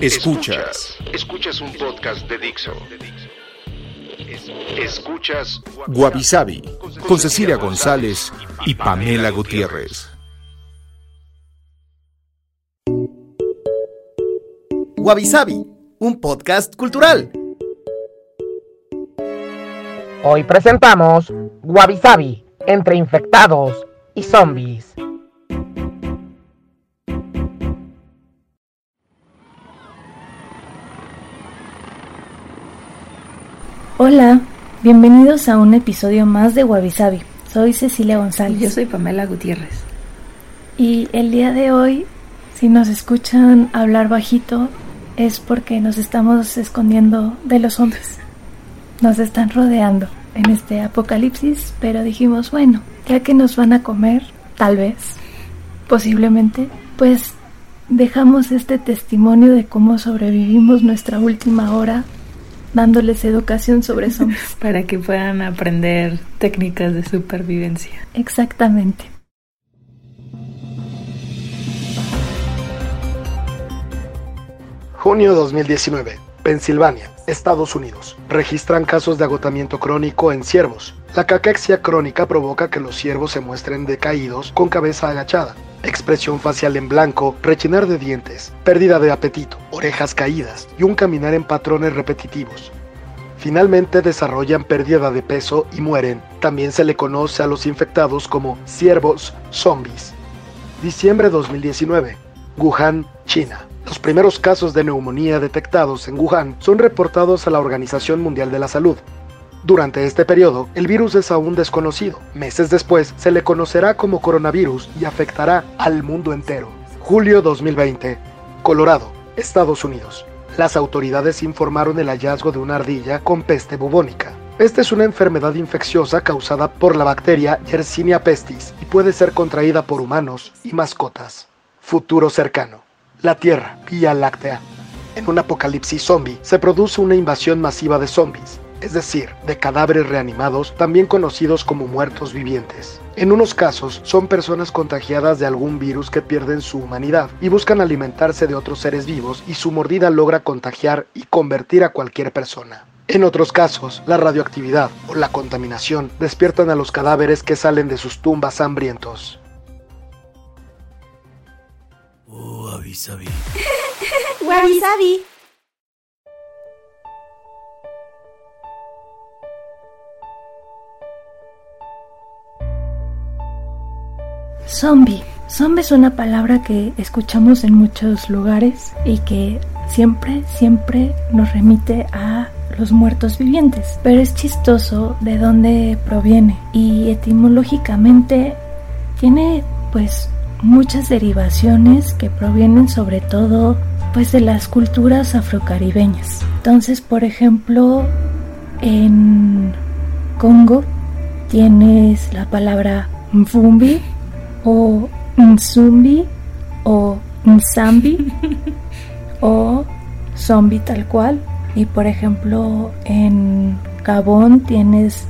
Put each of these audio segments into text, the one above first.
Escuchas. Escuchas un podcast de Dixo. Escuchas Guavi Sabi con Cecilia González y Pamela Gutiérrez. Wabi Sabi, un podcast cultural. Hoy presentamos Wabi Sabi, entre infectados y zombies. Hola, bienvenidos a un episodio más de Wabi Sabi. Soy Cecilia González. Yo soy Pamela Gutiérrez. Y el día de hoy, si nos escuchan hablar bajito, es porque nos estamos escondiendo de los zombies. Nos están rodeando en este apocalipsis, pero dijimos, bueno, ya que nos van a comer, tal vez, posiblemente, pues dejamos este testimonio de cómo sobrevivimos nuestra última hora dándoles educación sobre zombies. Para que puedan aprender técnicas de supervivencia. Exactamente. Junio 2019. Pensilvania, Estados Unidos. Registran casos de agotamiento crónico en ciervos. La caquexia crónica provoca que los ciervos se muestren decaídos con cabeza agachada, expresión facial en blanco, rechinar de dientes, pérdida de apetito, orejas caídas y un caminar en patrones repetitivos. Finalmente desarrollan pérdida de peso y mueren. También se le conoce a los infectados como ciervos zombies. Diciembre 2019. Wuhan, China. Los primeros casos de neumonía detectados en Wuhan son reportados a la Organización Mundial de la Salud. Durante este periodo, el virus es aún desconocido. Meses después, se le conocerá como coronavirus y afectará al mundo entero. Julio 2020. Colorado, Estados Unidos. Las autoridades informaron el hallazgo de una ardilla con peste bubónica. Esta es una enfermedad infecciosa causada por la bacteria Yersinia pestis y puede ser contraída por humanos y mascotas. Futuro cercano. La Tierra, Vía Láctea. En un apocalipsis zombie se produce una invasión masiva de zombies, es decir, de cadáveres reanimados, también conocidos como muertos vivientes. En unos casos son personas contagiadas de algún virus que pierden su humanidad y buscan alimentarse de otros seres vivos y su mordida logra contagiar y convertir a cualquier persona. En otros casos, la radioactividad o la contaminación despiertan a los cadáveres que salen de sus tumbas hambrientos. Wabi Sabi. Wabi Sabi. Zombie. Zombie es una palabra que escuchamos en muchos lugares y que siempre, siempre nos remite a los muertos vivientes. Pero es chistoso de dónde proviene y etimológicamente tiene pues muchas derivaciones que provienen sobre todo pues de las culturas afrocaribeñas. Entonces, por ejemplo, en Congo tienes la palabra mvumbi o Nzumbi o Nzambi o zombie tal cual. Y por ejemplo en Gabón tienes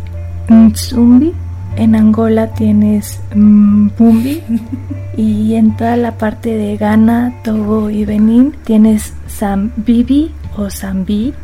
Nzumbi, en Angola tienes Mbumbi y en toda la parte de Ghana, Togo y Benín tienes Zambibi o Zambi,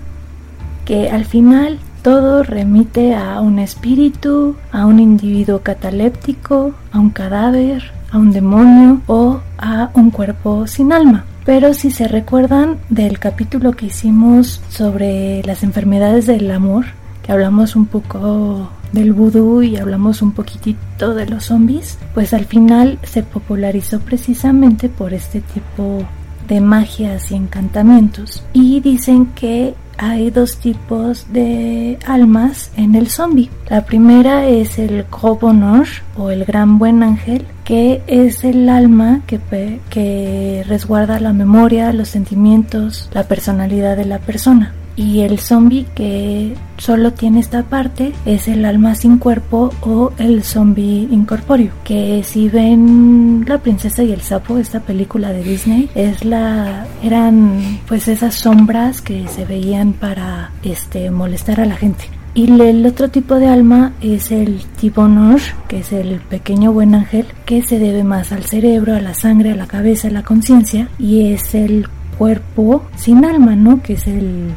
que al final todo remite a un espíritu, a un individuo cataléptico, a un cadáver, a un demonio o a un cuerpo sin alma. Pero si se recuerdan del capítulo que hicimos sobre las enfermedades del amor, que hablamos un poco del vudú y hablamos un poquitito de los zombies, pues al final se popularizó precisamente por este tipo de magias y encantamientos. Y dicen que hay dos tipos de almas en el zombie. La primera es el Gros Bonheur o el Gran Buen Ángel, que es el alma que, que resguarda la memoria, los sentimientos, la personalidad de la persona. Y el zombie que solo tiene esta parte es el alma sin cuerpo o el zombie incorpóreo. Que si ven La princesa y el sapo, esta película de Disney, es la eran pues esas sombras que se veían para este molestar a la gente. Y el otro tipo de alma es el tipo Nosh, que es el pequeño buen ángel, que se debe más al cerebro, a la sangre, a la cabeza, a la conciencia, y es el cuerpo sin alma, ¿no? Que es el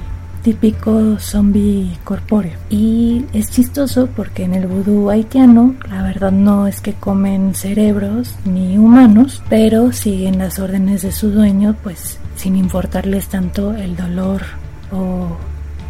típico zombie corpóreo. Y es chistoso porque en el vudú haitiano, la verdad no es que comen cerebros ni humanos, pero siguen las órdenes de su dueño, pues sin importarles tanto el dolor o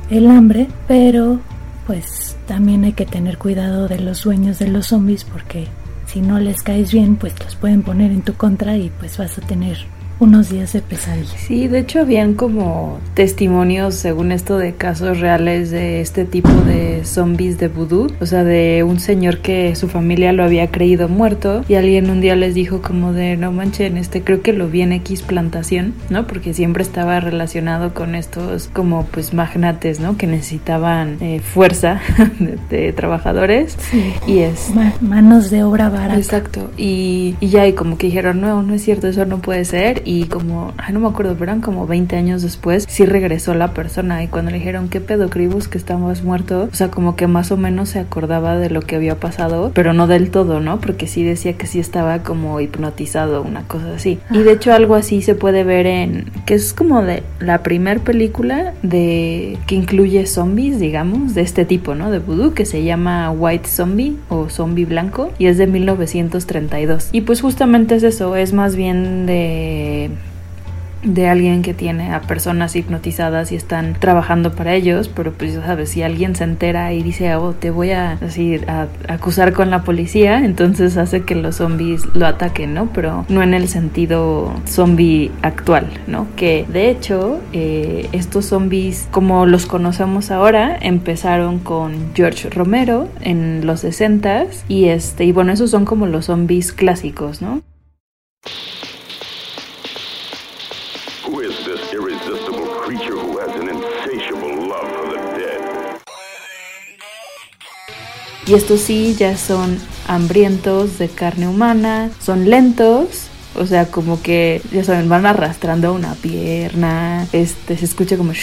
el hambre, pero pues también hay que tener cuidado de los sueños de los zombies porque si no les caes bien, pues los pueden poner en tu contra y pues vas a tener unos días de pesadilla. Sí, de hecho habían como testimonios, según esto, de casos reales de este tipo de zombies de vudú. O sea, de un señor que su familia lo había creído muerto y alguien un día les dijo como de, no manchen, este creo que lo vi en X plantación, ¿no? Porque siempre estaba relacionado con estos como pues magnates, ¿no? Que necesitaban eh, fuerza de, trabajadores. Sí. Y es... manos de obra barata. Exacto. Y, y ya, y como que dijeron, no, no es cierto, eso no puede ser y como, ay, no me acuerdo, pero como 20 años después, sí regresó la persona y cuando le dijeron, ¿qué pedo, Cribus, que estamos muerto? O sea, como que más o menos se acordaba de lo que había pasado, pero no del todo, ¿no? Porque sí decía que sí estaba como hipnotizado, una cosa así. Y de hecho algo así se puede ver en, que es como de la primer película de, que incluye zombies, digamos, de este tipo, ¿no? De voodoo, que se llama White Zombie o Zombie Blanco y es de 1932. Y pues justamente es eso, es más bien de de alguien que tiene a personas hipnotizadas y están trabajando para ellos, pero pues ya sabes, si alguien se entera y dice, oh, te voy a, así, a, acusar con la policía, entonces hace que los zombies lo ataquen, ¿no? Pero no en el sentido zombie actual, ¿no? Que de hecho, eh, estos zombies, como los conocemos ahora, empezaron con George Romero en los 60 y este, y bueno, esos son como los zombies clásicos, ¿no? Y estos sí ya son hambrientos de carne humana, son lentos, o sea, como que, ya saben, van arrastrando una pierna, este, se escucha como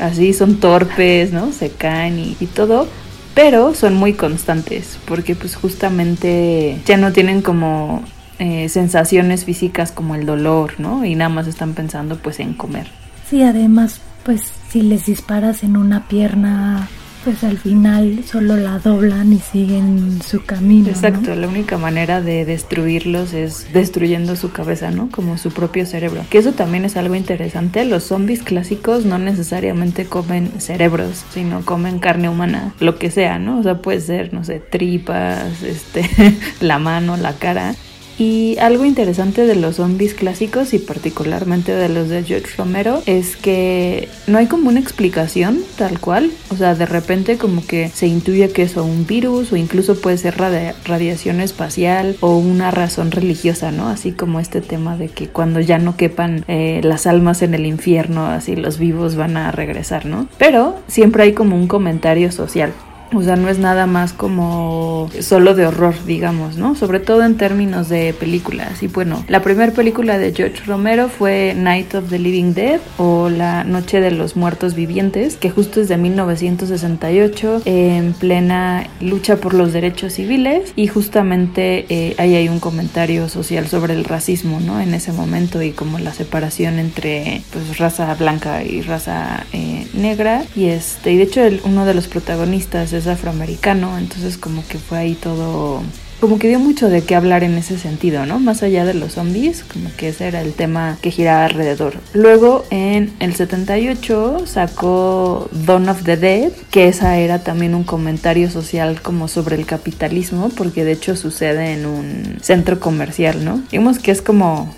así, son torpes, ¿no? Se caen y, y, todo, pero son muy constantes, porque pues justamente ya no tienen como eh, sensaciones físicas como el dolor, ¿no? Y nada más están pensando pues en comer. Sí, además, pues si les disparas en una pierna pues al final solo la doblan y siguen su camino. Exacto, la única manera de destruirlos es destruyendo su cabeza, ¿no? Como su propio cerebro. Que eso también es algo interesante. Los zombies clásicos no necesariamente comen cerebros, sino comen carne humana, lo que sea, ¿no? O sea, puede ser, no sé, tripas, este, la mano, la cara. Y algo interesante de los zombies clásicos y particularmente de los de George Romero es que no hay como una explicación tal cual. O sea, de repente como que se intuye que es un virus o incluso puede ser radiación espacial o una razón religiosa, ¿no? Así como este tema de que cuando ya no quepan eh, las almas en el infierno, así los vivos van a regresar, ¿no? Pero siempre hay como un comentario social. O sea, no es nada más como solo de horror, digamos, ¿no? Sobre todo en términos de películas. Y bueno, la primera película de George Romero fue Night of the Living Dead o La Noche de los Muertos Vivientes, que justo es de 1968, en plena lucha por los derechos civiles. Y justamente eh, ahí hay un comentario social sobre el racismo, ¿no? En ese momento y como la separación entre pues raza blanca y raza eh, negra. Y este, y de hecho uno de los protagonistas es afroamericano, entonces como que fue ahí todo como que dio mucho de qué hablar en ese sentido, ¿no? Más allá de los zombies, como que ese era el tema que giraba alrededor. Luego en el 78 sacó Dawn of the Dead, que esa era también un comentario social como sobre el capitalismo, porque de hecho sucede en un centro comercial, ¿no? Digamos que es como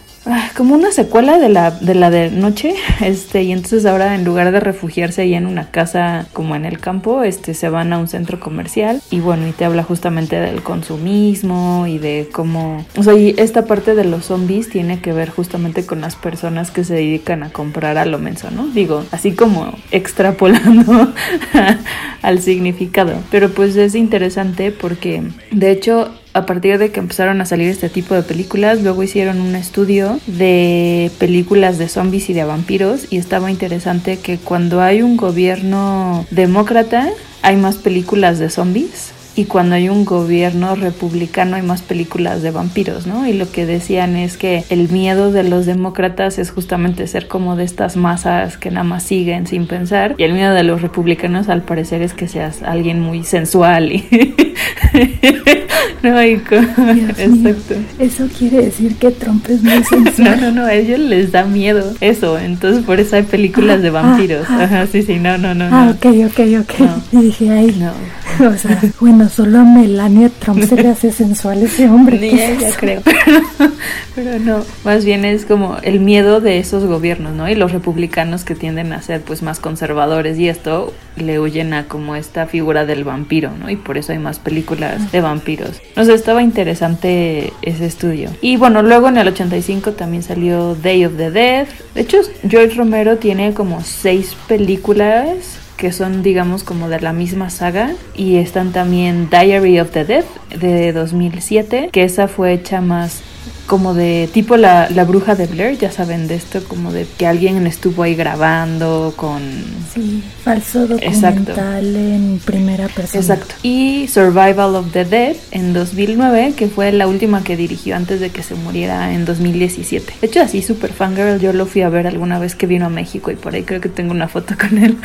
como una secuela de la de la de noche, este y entonces ahora en lugar de refugiarse ahí en una casa como en el campo, este se van a un centro comercial y bueno, y te habla justamente del consumismo y de cómo, o sea, y esta parte de los zombies tiene que ver justamente con las personas que se dedican a comprar a lo menso, ¿no? Digo, así como extrapolando al significado, pero pues es interesante porque de hecho a partir de que empezaron a salir este tipo de películas, luego hicieron un estudio de películas de zombies y de vampiros y estaba interesante que cuando hay un gobierno demócrata hay más películas de zombies y cuando hay un gobierno republicano hay más películas de vampiros, ¿no? Y lo que decían es que el miedo de los demócratas es justamente ser como de estas masas que nada más siguen sin pensar y el miedo de los republicanos al parecer es que seas alguien muy sensual y no, hay exacto. Eso quiere decir que Trump es muy sensual. no, no, no, a ellos les da miedo eso, entonces por eso hay películas de ah, vampiros. Ah, Ajá, sí, sí, no, no, no. Ah, ok, ok, ok. Y dije, ay, no. o sea, bueno, solo a Melania Trump se le hace sensual ese hombre. Ni ella, creo. Pero, no, más bien es como el miedo de esos gobiernos, ¿no? Y los republicanos que tienden a ser pues más conservadores y esto le huyen a como esta figura del vampiro, ¿no? Y por eso hay más películas de vampiros. O sea, estaba interesante ese estudio. Y bueno, luego en el 85 también salió Day of the Dead. De hecho, George Romero tiene como seis películas que son digamos como de la misma saga y están también Diary of the Dead de 2007 que esa fue hecha más como de tipo la, la, bruja de Blair, ya saben de esto, como de que alguien estuvo ahí grabando con... Sí, falso documental en primera persona. Exacto. Y Survival of the Dead en 2009, que fue la última que dirigió antes de que se muriera en 2017. De hecho, así super fangirl, yo lo fui a ver alguna vez que vino a México y por ahí creo que tengo una foto con él.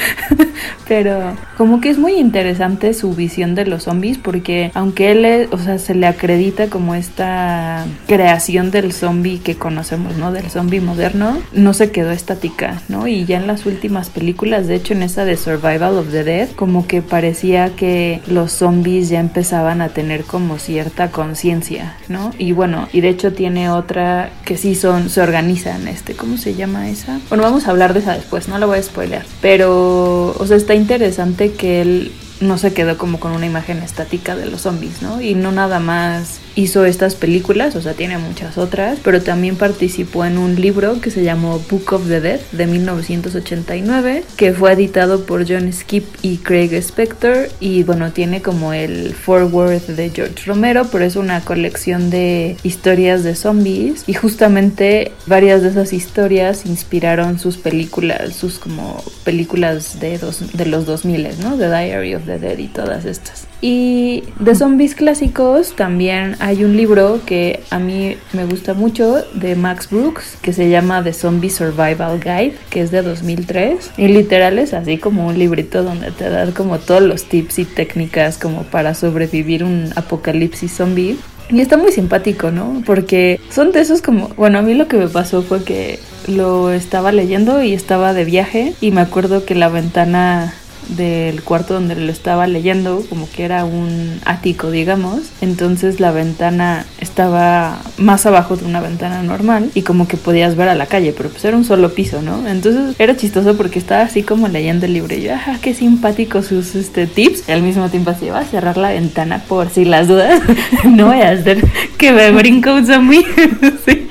Pero como que es muy interesante su visión de los zombies porque aunque él, o sea, se le acredita como esta creación del zombie que conocemos, ¿no? Del zombie moderno, no se quedó estática, ¿no? Y ya en las últimas películas, de hecho en esa de Survival of the Dead, como que parecía que los zombies ya empezaban a tener como cierta conciencia, ¿no? Y bueno, y de hecho tiene otra que sí son, se organizan, este, ¿cómo se llama esa? Bueno, vamos a hablar de esa después, no la voy a spoilear, pero, o sea, está interesante que él no se quedó como con una imagen estática de los zombies, ¿no? Y no nada más hizo estas películas, o sea, tiene muchas otras, pero también participó en un libro que se llamó Book of the Dead de 1989, que fue editado por John Skip y Craig Spector y bueno, tiene como el forward de George Romero, pero es una colección de historias de zombies y justamente varias de esas historias inspiraron sus películas, sus como películas de, dos, de los 2000, ¿no? The Diary of the Dead y todas estas. Y de zombies clásicos también hay un libro que a mí me gusta mucho de Max Brooks que se llama The Zombie Survival Guide, que es de 2003. Y literal es así como un librito donde te da como todos los tips y técnicas como para sobrevivir un apocalipsis zombie. Y está muy simpático, ¿no? Porque son de esos como, bueno, a mí lo que me pasó fue que lo estaba leyendo y estaba de viaje y me acuerdo que la ventana del cuarto donde lo estaba leyendo, como que era un ático, digamos. Entonces la ventana estaba más abajo de una ventana normal y como que podías ver a la calle, pero pues era un solo piso, ¿no? Entonces era chistoso porque estaba así como leyendo el libro y yo, ajá, qué simpático sus este, tips. Y al mismo tiempo así, va a cerrar la ventana por si las dudas. no voy a hacer que me brinco un zombie. sí.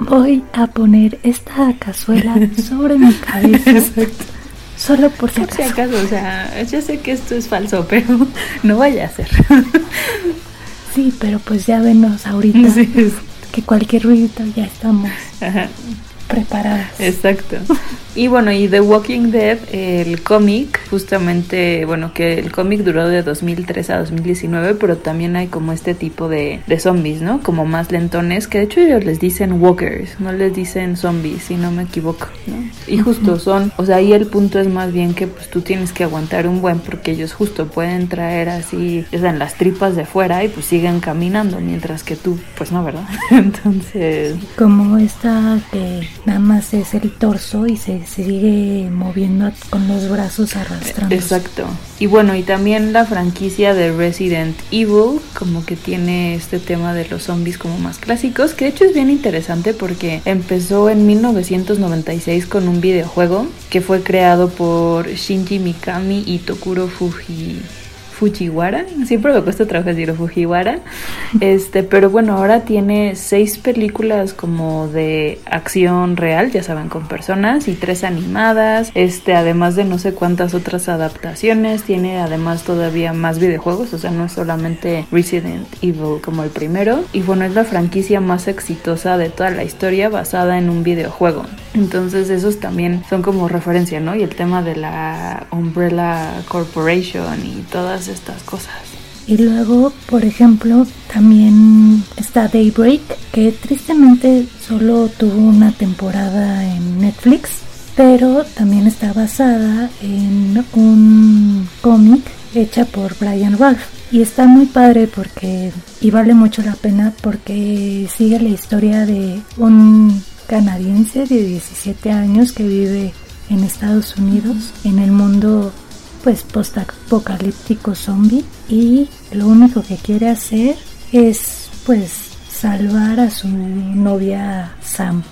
Voy a poner esta cazuela sobre mi cabeza. Exacto Solo por si acaso. o sea, yo sé que esto es falso, pero no vaya a ser. sí, pero pues ya venos ahorita. Que cualquier ruido ya estamos. Ajá preparadas. Exacto. Y bueno, y The Walking Dead, el cómic, justamente, bueno, que el cómic duró de 2003 a 2019, pero también hay como este tipo de, de zombies, ¿no? Como más lentones, que de hecho ellos les dicen walkers, no les dicen zombies, si no me equivoco, ¿no? Y justo son, o sea, ahí el punto es más bien que pues tú tienes que aguantar un buen, porque ellos justo pueden traer así, o sea, en las tripas de fuera y pues siguen caminando, mientras que tú, pues no, ¿verdad? Entonces... Como esta que nada más es el torso y se, sigue moviendo con los brazos arrastrando. Exacto. Y bueno, y también la franquicia de Resident Evil como que tiene este tema de los zombies como más clásicos, que de hecho es bien interesante porque empezó en 1996 con un videojuego que fue creado por Shinji Mikami y Tokuro Fuji Fujiwara, siempre me cuesta trabajo decir Fujiwara, este, pero bueno, ahora tiene seis películas como de acción real, ya saben, con personas y tres animadas, este, además de no sé cuántas otras adaptaciones, tiene además todavía más videojuegos, o sea, no es solamente Resident Evil como el primero, y bueno, es la franquicia más exitosa de toda la historia basada en un videojuego. Entonces esos también son como referencia, ¿no? Y el tema de la Umbrella Corporation y todas estas cosas. Y luego, por ejemplo, también está Daybreak, que tristemente solo tuvo una temporada en Netflix, pero también está basada en un cómic hecha por Brian Ralph. Y está muy padre porque, y vale mucho la pena porque sigue la historia de un canadiense de 17 años que vive en Estados Unidos, en el mundo pues post-apocalíptico zombie y lo único que quiere hacer es pues salvar a su novia Sam.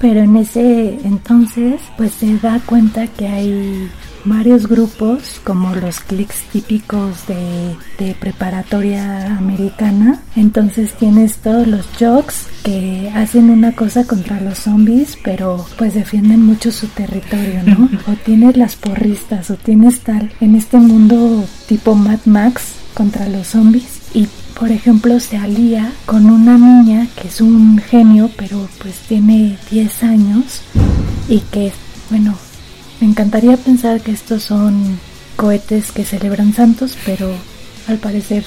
Pero en ese entonces pues se da cuenta que hay varios grupos como los clics típicos de, preparatoria americana. Entonces tienes todos los jocks que hacen una cosa contra los zombies, pero pues defienden mucho su territorio, ¿no? o tienes las porristas, o tienes tal en este mundo tipo Mad Max contra los zombies. Y por ejemplo se alía con una niña que es un genio, pero pues tiene 10 años y que, bueno, me encantaría pensar que estos son cohetes que celebran santos, pero al parecer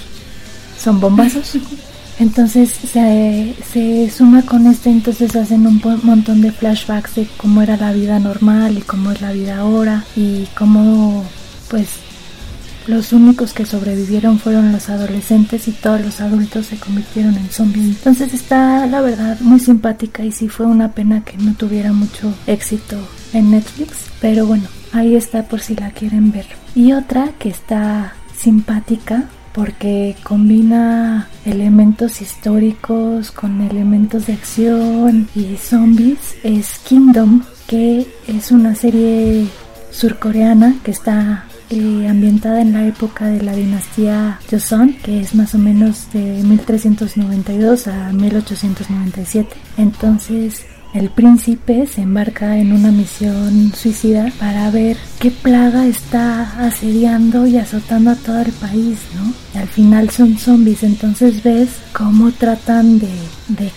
son bombazos. Entonces se, se suma con esto, entonces hacen un montón de flashbacks de cómo era la vida normal y cómo es la vida ahora y cómo pues los únicos que sobrevivieron fueron los adolescentes y todos los adultos se convirtieron en zombies. Entonces está la verdad muy simpática y sí fue una pena que no tuviera mucho éxito en Netflix, pero bueno, ahí está por si la quieren ver. Y otra que está simpática porque combina elementos históricos con elementos de acción y zombies es Kingdom, que es una serie surcoreana que está ambientada en la época de la dinastía Joseon, que es más o menos de 1392 a 1897. Entonces el príncipe se embarca en una misión suicida para ver qué plaga está asediando y azotando a todo el país, ¿no? Y al final son zombies, entonces ves cómo tratan de,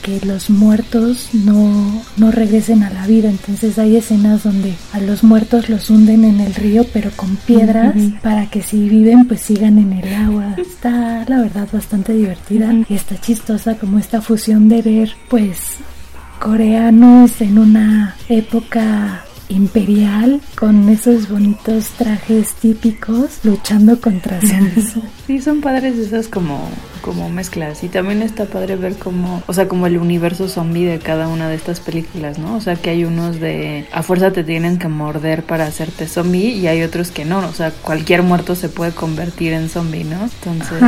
que los muertos no, no regresen a la vida. Entonces hay escenas donde a los muertos los hunden en el río, pero con piedras, para que si viven, pues sigan en el agua. Está, la verdad, bastante divertida y está chistosa como esta fusión de ver, pues, coreanos en una época imperial con esos bonitos trajes típicos luchando contra zombies. Sí, son padres esas como como mezclas y también está padre ver como, o sea, como el universo zombie de cada una de estas películas, ¿no? O sea, que hay unos de a fuerza te tienen que morder para hacerte zombie y hay otros que no, o sea, cualquier muerto se puede convertir en zombie, ¿no? Entonces,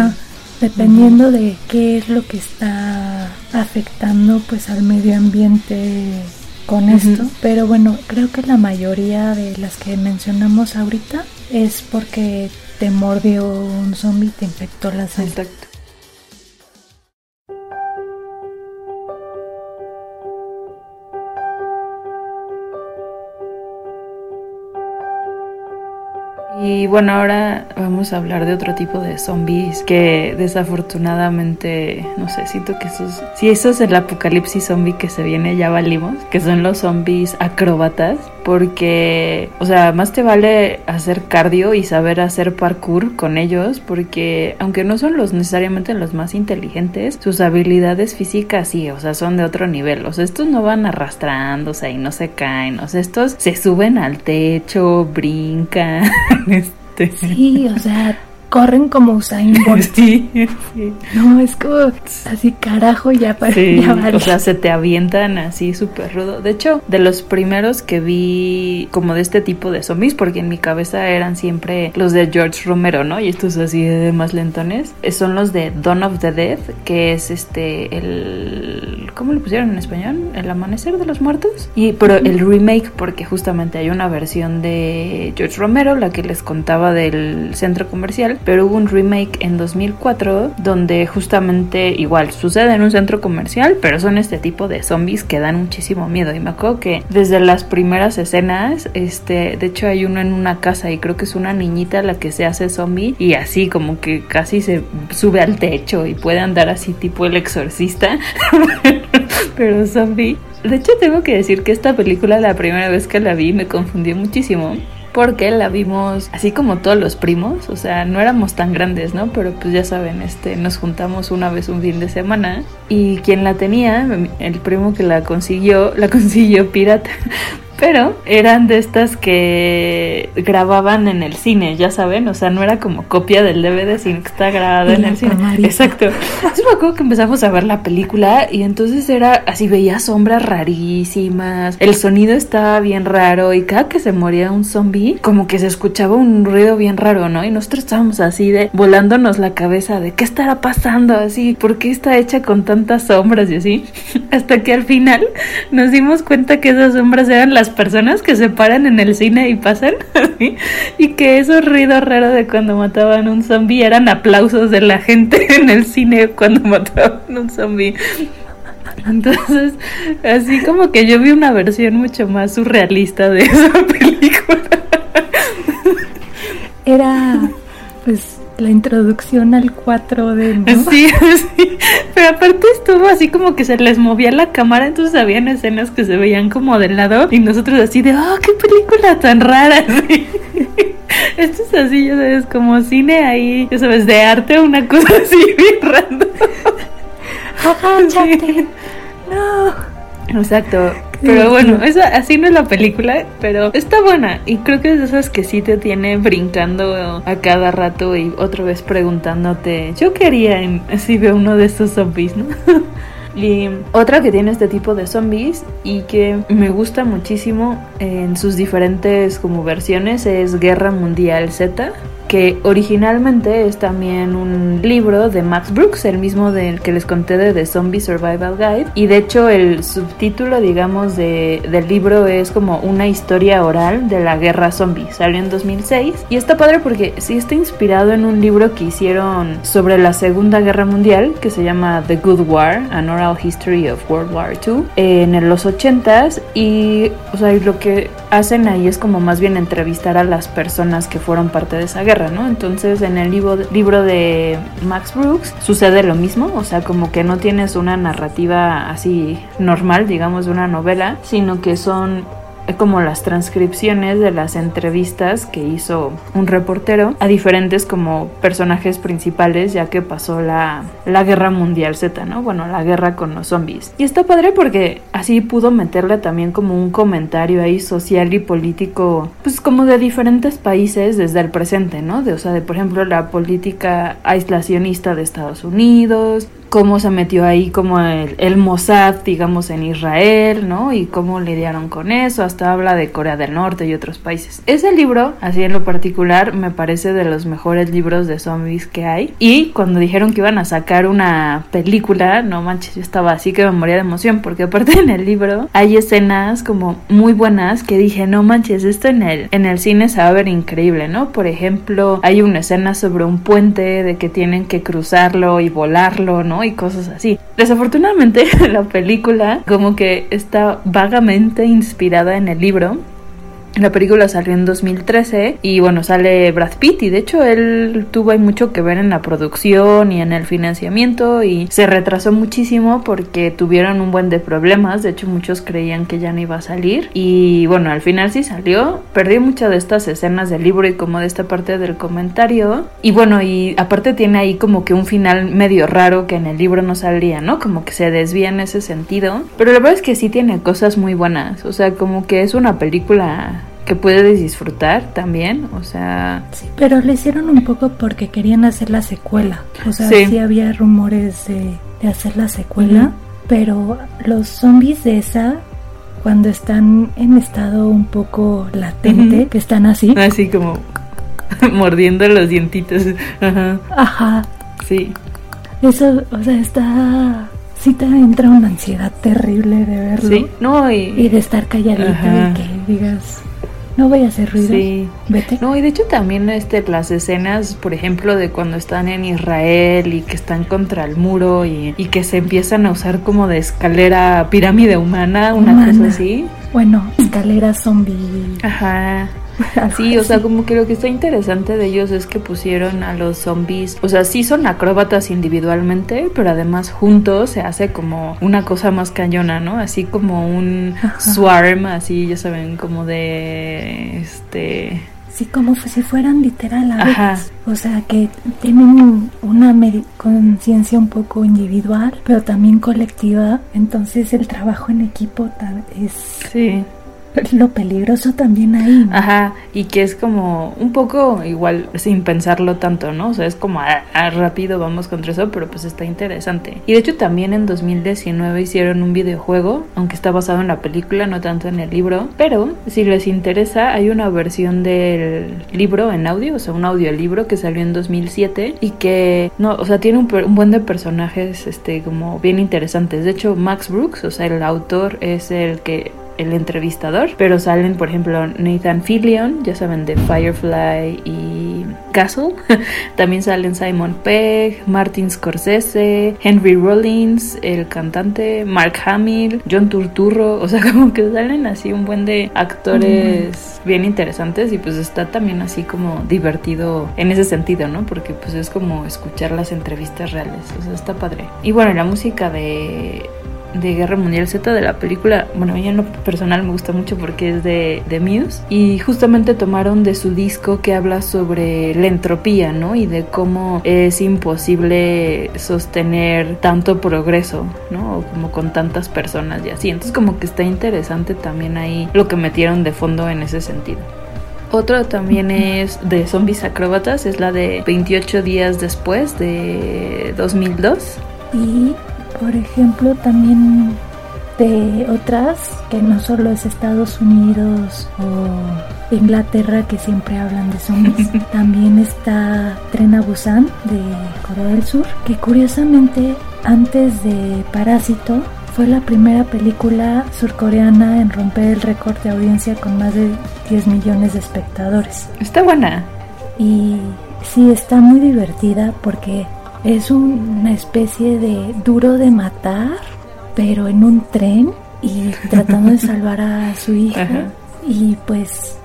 dependiendo de qué es lo que está afectando pues al medio ambiente con esto, pero bueno, creo que la mayoría de las que mencionamos ahorita es porque te mordió un zombie, te infectó la sangre. Y bueno, ahora vamos a hablar de otro tipo de zombies que desafortunadamente, no sé, siento que esos, si eso es el apocalipsis zombie que se viene, ya valimos, que son los zombies acróbatas, porque, o sea, más te vale hacer cardio y saber hacer parkour con ellos, porque aunque no son los necesariamente los más inteligentes, sus habilidades físicas sí, o sea, son de otro nivel, o sea, estos no van arrastrándose y no se caen, o sea, estos se suben al techo, brincan. Este. Sí, o sea, corren como Usain Bolt. Sí, sí. No, es como así carajo ya para Sí, ya vale. o sea, se te avientan así súper rudo. De hecho, de los primeros que vi como de este tipo de zombies, porque en mi cabeza eran siempre los de George Romero, ¿no? Y estos así de más lentones, eh, son los de Dawn of the Dead, que es este, el... ¿Cómo le pusieron en español? El amanecer de los muertos. Y, pero el remake, porque justamente hay una versión de George Romero, la que les contaba del centro comercial, pero hubo un remake en 2004 donde justamente igual sucede en un centro comercial, pero son este tipo de zombies que dan muchísimo miedo. Y me acuerdo que desde las primeras escenas, este, de hecho hay uno en una casa y creo que es una niñita la que se hace zombie y así como que casi se sube al techo y puede andar así tipo el exorcista, pero zombie. De hecho tengo que decir que esta película la primera vez que la vi me confundió muchísimo porque la vimos así como todos los primos, o sea, no éramos tan grandes, ¿no? Pero pues ya saben, este, nos juntamos una vez un fin de semana y quien la tenía, el primo que la consiguió, la consiguió pirata. Pero eran de estas que grababan en el cine, ya saben, o sea, no era como copia del DVD, sino que está grabada en, el cine. camarita. Exacto. Entonces me acuerdo que empezamos a ver la película y entonces era así, veía sombras rarísimas, el sonido estaba bien raro y cada que se moría un zombie, como que se escuchaba un ruido bien raro, ¿no? Y nosotros estábamos así de volándonos la cabeza de qué estará pasando así, por qué está hecha con tantas sombras y así, hasta que al final nos dimos cuenta que esas sombras eran las personas que se paran en el cine y pasan y que esos ruidos raros de cuando mataban un zombie eran aplausos de la gente en el cine cuando mataban un zombie. Entonces, así como que yo vi una versión mucho más surrealista de esa película. Era pues la introducción al 4D, ¿no? Sí, sí. Pero aparte estuvo así como que se les movía la cámara, entonces habían escenas que se veían como de lado y nosotros así de, oh, qué película tan rara. Sí. Esto es así, ya sabes, como cine ahí, ya sabes, de arte, una cosa así bien random. Agáchate. No. Exacto. Pero bueno, esa, así no es la película, pero está buena. Y creo que es de esas que sí te tiene brincando a cada rato y otra vez preguntándote, yo quería si veo uno de estos zombies, ¿no? Y otra que tiene este tipo de zombies y que me gusta muchísimo en sus diferentes como versiones es Guerra Mundial Z, que originalmente es también un libro de Max Brooks, el mismo del que les conté de The Zombie Survival Guide. Y de hecho el subtítulo, digamos, de, del libro es como una historia oral de la guerra zombie. Salió en 2006 y está padre porque sí está inspirado en un libro que hicieron sobre la Segunda Guerra Mundial que se llama The Good War, An Oral History of World War II, en los 80s. Y, o sea, y lo que hacen ahí es como más bien entrevistar a las personas que fueron parte de esa guerra. ¿No? Entonces en el libro, libro de Max Brooks sucede lo mismo, o sea, como que no tienes una narrativa así normal, digamos, de una novela, sino que son como las transcripciones de las entrevistas que hizo un reportero a diferentes como personajes principales ya que pasó la, la guerra mundial Z, ¿no? Bueno, la guerra con los zombies. Y está padre porque así pudo meterle también como un comentario ahí social y político, pues como de diferentes países desde el presente, ¿no? De, o sea, de por ejemplo la política aislacionista de Estados Unidos, cómo se metió ahí como el, el, Mossad, digamos, en Israel, ¿no? Y cómo lidiaron con eso, hasta habla de Corea del Norte y otros países. Ese libro, así en lo particular, me parece de los mejores libros de zombies que hay. Y cuando dijeron que iban a sacar una película, no manches, yo estaba así que me moría de emoción, porque aparte en el libro hay escenas como muy buenas que dije, no manches, esto en el, en el cine se va a ver increíble, ¿no? Por ejemplo, hay una escena sobre un puente de que tienen que cruzarlo y volarlo, ¿no? Y cosas así. Desafortunadamente la película como que está vagamente inspirada en el libro. La película salió en 2013 y bueno, sale Brad Pitt y de hecho él tuvo ahí mucho que ver en la producción y en el financiamiento y se retrasó muchísimo porque tuvieron un buen de problemas, de hecho muchos creían que ya no iba a salir y bueno, al final sí salió, perdí muchas de estas escenas del libro y como de esta parte del comentario. Y bueno, y aparte tiene ahí como que un final medio raro que en el libro no salía, ¿no? Como que se desvía en ese sentido, pero la verdad es que sí tiene cosas muy buenas, o sea, como que es una película que puedes disfrutar también, o sea... Sí, pero lo hicieron un poco porque querían hacer la secuela, o sea, sí, había rumores de, hacer la secuela, pero los zombies de esa cuando están en estado un poco latente, que están así. Así como mordiendo los dientitos. Ajá. Ajá. Sí. Eso, o sea, está sí te entra una ansiedad terrible de verlo. Sí, no, y, de estar calladito y que digas, no voy a hacer ruido. Sí. Vete. No, y de hecho también este, las escenas, por ejemplo, de cuando están en Israel y que están contra el muro y, y que se empiezan a usar como de escalera pirámide humana, una cosa así. Bueno, escalera zombie. Ajá. Sí, o sea, como que lo que está interesante de ellos es que pusieron a los zombies, o sea, sí son acróbatas individualmente, pero además juntos se hace como una cosa más cañona, ¿no? Así como un swarm, así, ya saben, como de este Sí, como si fueran literal abejas. O sea, que tienen una conciencia un poco individual, pero también colectiva. Entonces el trabajo en equipo es... Sí lo peligroso también ahí. Ajá, y que es como un poco igual sin pensarlo tanto, ¿no? O sea, es como ah, ah, rápido vamos contra eso, pero pues está interesante. Y de hecho también en 2019 hicieron un videojuego, aunque está basado en la película, no tanto en el libro, pero si les interesa hay una versión del libro en audio, o sea, un audiolibro que salió en 2007 y que, no, o sea, tiene un, un buen de personajes, este, como bien interesantes. De hecho, Max Brooks, o sea, el autor es el que el entrevistador, pero salen, por ejemplo, Nathan Fillion, ya saben, de Firefly y Castle. También salen Simon Pegg, Martin Scorsese, Henry Rollins, el cantante, Mark Hamill, John Turturro, o sea, como que salen así un buen de actores bien interesantes y pues está también así como divertido en ese sentido, ¿no? Porque pues es como escuchar las entrevistas reales, o sea, está padre. Y bueno, la música de de Guerra Mundial Z de la película, bueno, a mí en lo personal me gusta mucho porque es de, de Muse y justamente tomaron de su disco que habla sobre la entropía, ¿no? Y de cómo es imposible sostener tanto progreso, ¿no? Como con tantas personas y así. Entonces como que está interesante también ahí lo que metieron de fondo en ese sentido. Otro también es de zombies acróbatas, es la de 28 días después de 2002. Y por ejemplo, también de otras, que no solo es Estados Unidos o Inglaterra que siempre hablan de zombies, también está Tren a Busan de Corea del Sur, que curiosamente antes de Parásito fue la primera película surcoreana en romper el récord de audiencia con más de 10 millones de espectadores. Está buena. Y sí, está muy divertida porque es una especie de duro de matar, pero en un tren y tratando de salvar a su hija. Y pues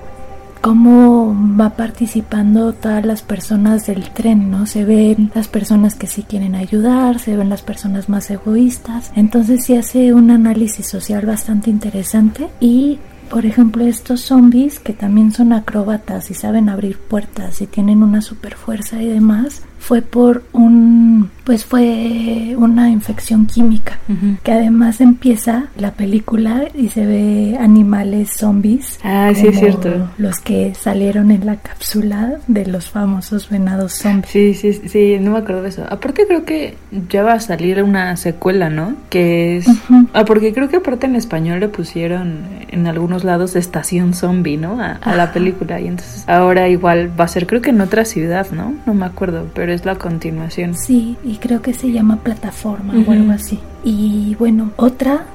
cómo va participando todas las personas del tren, ¿no? Se ven las personas que sí quieren ayudar, se ven las personas más egoístas. Entonces se hace un análisis social bastante interesante y por ejemplo, estos zombies que también son acróbatas y saben abrir puertas y tienen una super fuerza y demás, fue por un, pues fue una infección química, que además empieza la película y se ve animales zombies. Ah, sí, es cierto. Los que salieron en la cápsula de los famosos venados zombies. Sí, sí, sí, no me acuerdo de eso. Aparte creo que ya va a salir una secuela, ¿no? Que es... Ah, porque creo que aparte en español le pusieron en algunos lados estación zombie, ¿no? A, a la película. Y entonces ahora igual va a ser, creo que en otra ciudad, ¿no? No me acuerdo, pero es la continuación. Sí, y creo que se llama Plataforma o algo así. Y bueno, otra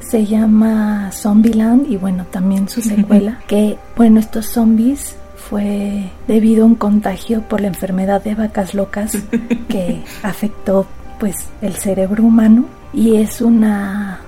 se llama Zombieland y bueno, también su secuela, que bueno, estos zombies fue debido a un contagio por la enfermedad de vacas locas que afectó pues el cerebro humano y es una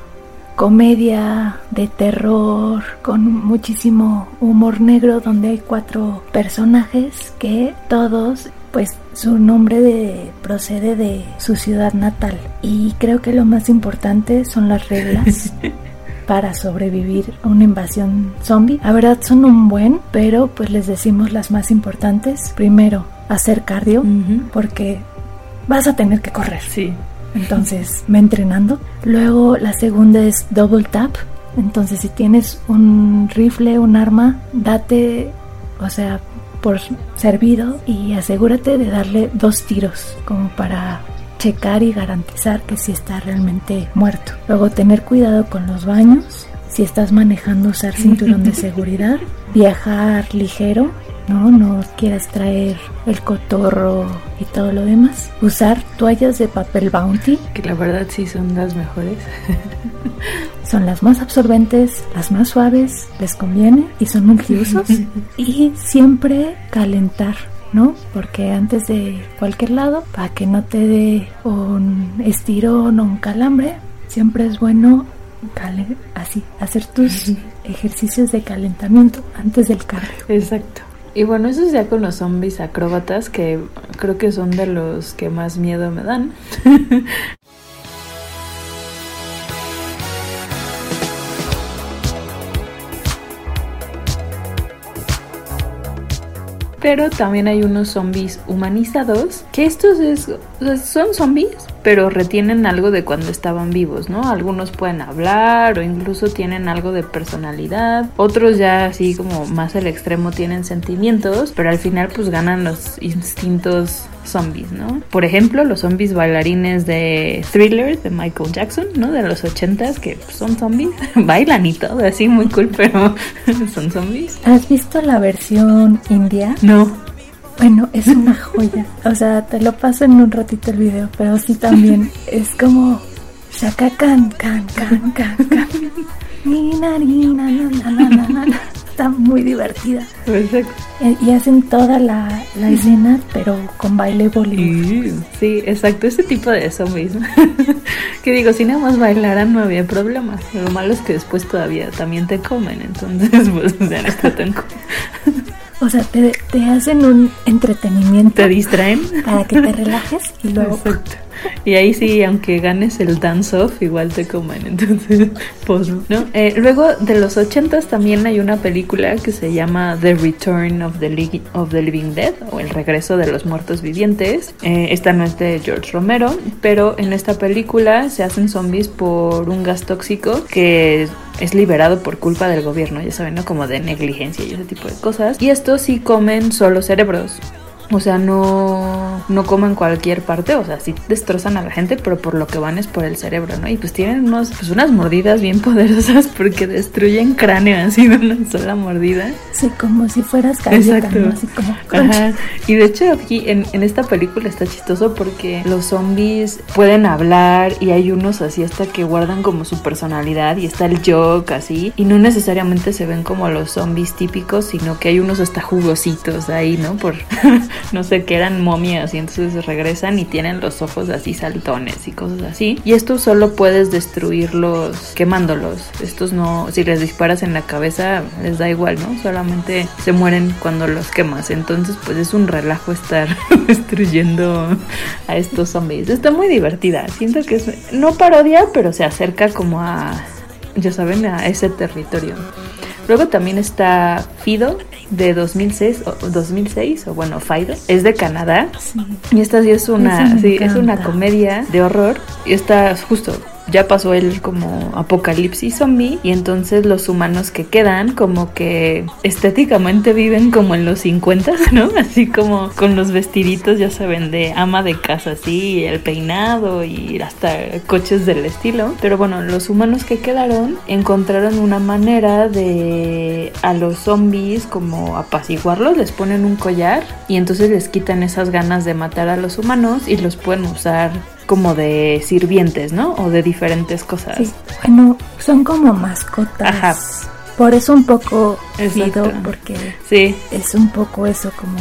comedia de terror con muchísimo humor negro donde hay cuatro personajes que todos pues su nombre de, procede de su ciudad natal y creo que lo más importante son las reglas para sobrevivir a una invasión zombie. La verdad son un buen, pero pues les decimos las más importantes. Primero, hacer cardio porque vas a tener que correr. Sí. Entonces, me entrenando. Luego la segunda es double tap, Entonces si tienes un rifle, un arma, date, o sea, por servido y asegúrate de darle dos tiros como para checar y garantizar que sí está realmente muerto. Luego tener cuidado con los baños, si estás manejando usar cinturón de seguridad, viajar ligero, no, no quieras traer el cotorro y todo lo demás. Usar toallas de papel bounty. Que la verdad sí son las mejores. son las más absorbentes, las más suaves, les conviene y son multiusos. y siempre calentar ¿no? Porque antes de cualquier lado, para que no te dé un estirón o un calambre, siempre es bueno así, hacer tus ejercicios de calentamiento antes del cardio. Exacto. Y bueno, eso es ya con los zombies acróbatas, que creo que son de los que más miedo me dan. pero también hay unos zombies humanizados, que estos es, son zombies, pero retienen algo de cuando estaban vivos, ¿no? Algunos pueden hablar o incluso tienen algo de personalidad, otros ya así como más al extremo tienen sentimientos, pero al final pues ganan los instintos zombies, ¿no? Por ejemplo, los zombies bailarines de Thriller de Michael Jackson, ¿no? De los ochentas, que son zombies, bailan y todo, así muy cool, pero son zombies. ¿Has visto la versión india? No. Bueno, es una joya. O sea, te lo paso en un ratito el video, pero sí también es como shaka can can can can can. Ni na ni na na na na na está muy divertida. Y hacen toda la, escena, pero con baile Bollywood. Sí, exacto, ese tipo de zombies. que digo, si nada más bailaran no había problema. Lo malo es que después todavía también te comen, entonces pues ya no está tan O sea, te, te, hacen un entretenimiento. Te distraen. Para que te relajes y luego. Exacto. Y ahí sí, aunque ganes el dance-off, igual te comen. Entonces, pues, ¿no? Eh, luego de los ochentas también hay una película que se llama The Return of the, of the Living Dead o El regreso de los muertos vivientes. Eh, esta no es de George Romero, pero en esta película se hacen zombies por un gas tóxico que es liberado por culpa del gobierno, ya saben, ¿no? Como de negligencia y ese tipo de cosas. Y estos sí comen solo cerebros. O sea, no, no comen cualquier parte, o sea, sí destrozan a la gente, pero por lo que van es por el cerebro, ¿no? Y pues tienen unos, pues unas mordidas bien poderosas porque destruyen cráneo así de una sola mordida. Sí, como si fueras galleta, Exacto. Así como Ajá. Y de hecho aquí en, en esta película está chistoso porque los zombies pueden hablar y hay unos así hasta que guardan como su personalidad y está el joke así y no necesariamente se ven como los zombies típicos, sino que hay unos hasta jugositos ahí, ¿no? Por no sé, que eran momias y entonces regresan y tienen los ojos así saltones y cosas así. Y estos solo puedes destruirlos quemándolos. Estos no, si les disparas en la cabeza les da igual, ¿no? Solamente se mueren cuando los quemas. Entonces pues es un relajo estar destruyendo a estos zombies. Está muy divertida. Siento que es, no parodia, pero se acerca como a, ya saben, a ese territorio. Luego también está Fido de 2006 o 2006 o bueno Fido. Es de Canadá. Y esta sí es una sí, es una comedia de horror. Y está justo ya pasó el como apocalipsis zombie y entonces los humanos que quedan como que estéticamente viven como en los 50, ¿no? Así como con los vestiditos, ya saben, de ama de casa, así, el peinado y hasta coches del estilo. Pero bueno, los humanos que quedaron encontraron una manera de a los zombies como apaciguarlos, les ponen un collar y entonces les quitan esas ganas de matar a los humanos y los pueden usar como de sirvientes, ¿no? O de diferentes cosas. Sí, bueno, son como mascotas. Ajá. Por eso un poco Fido, porque sí. es un poco eso como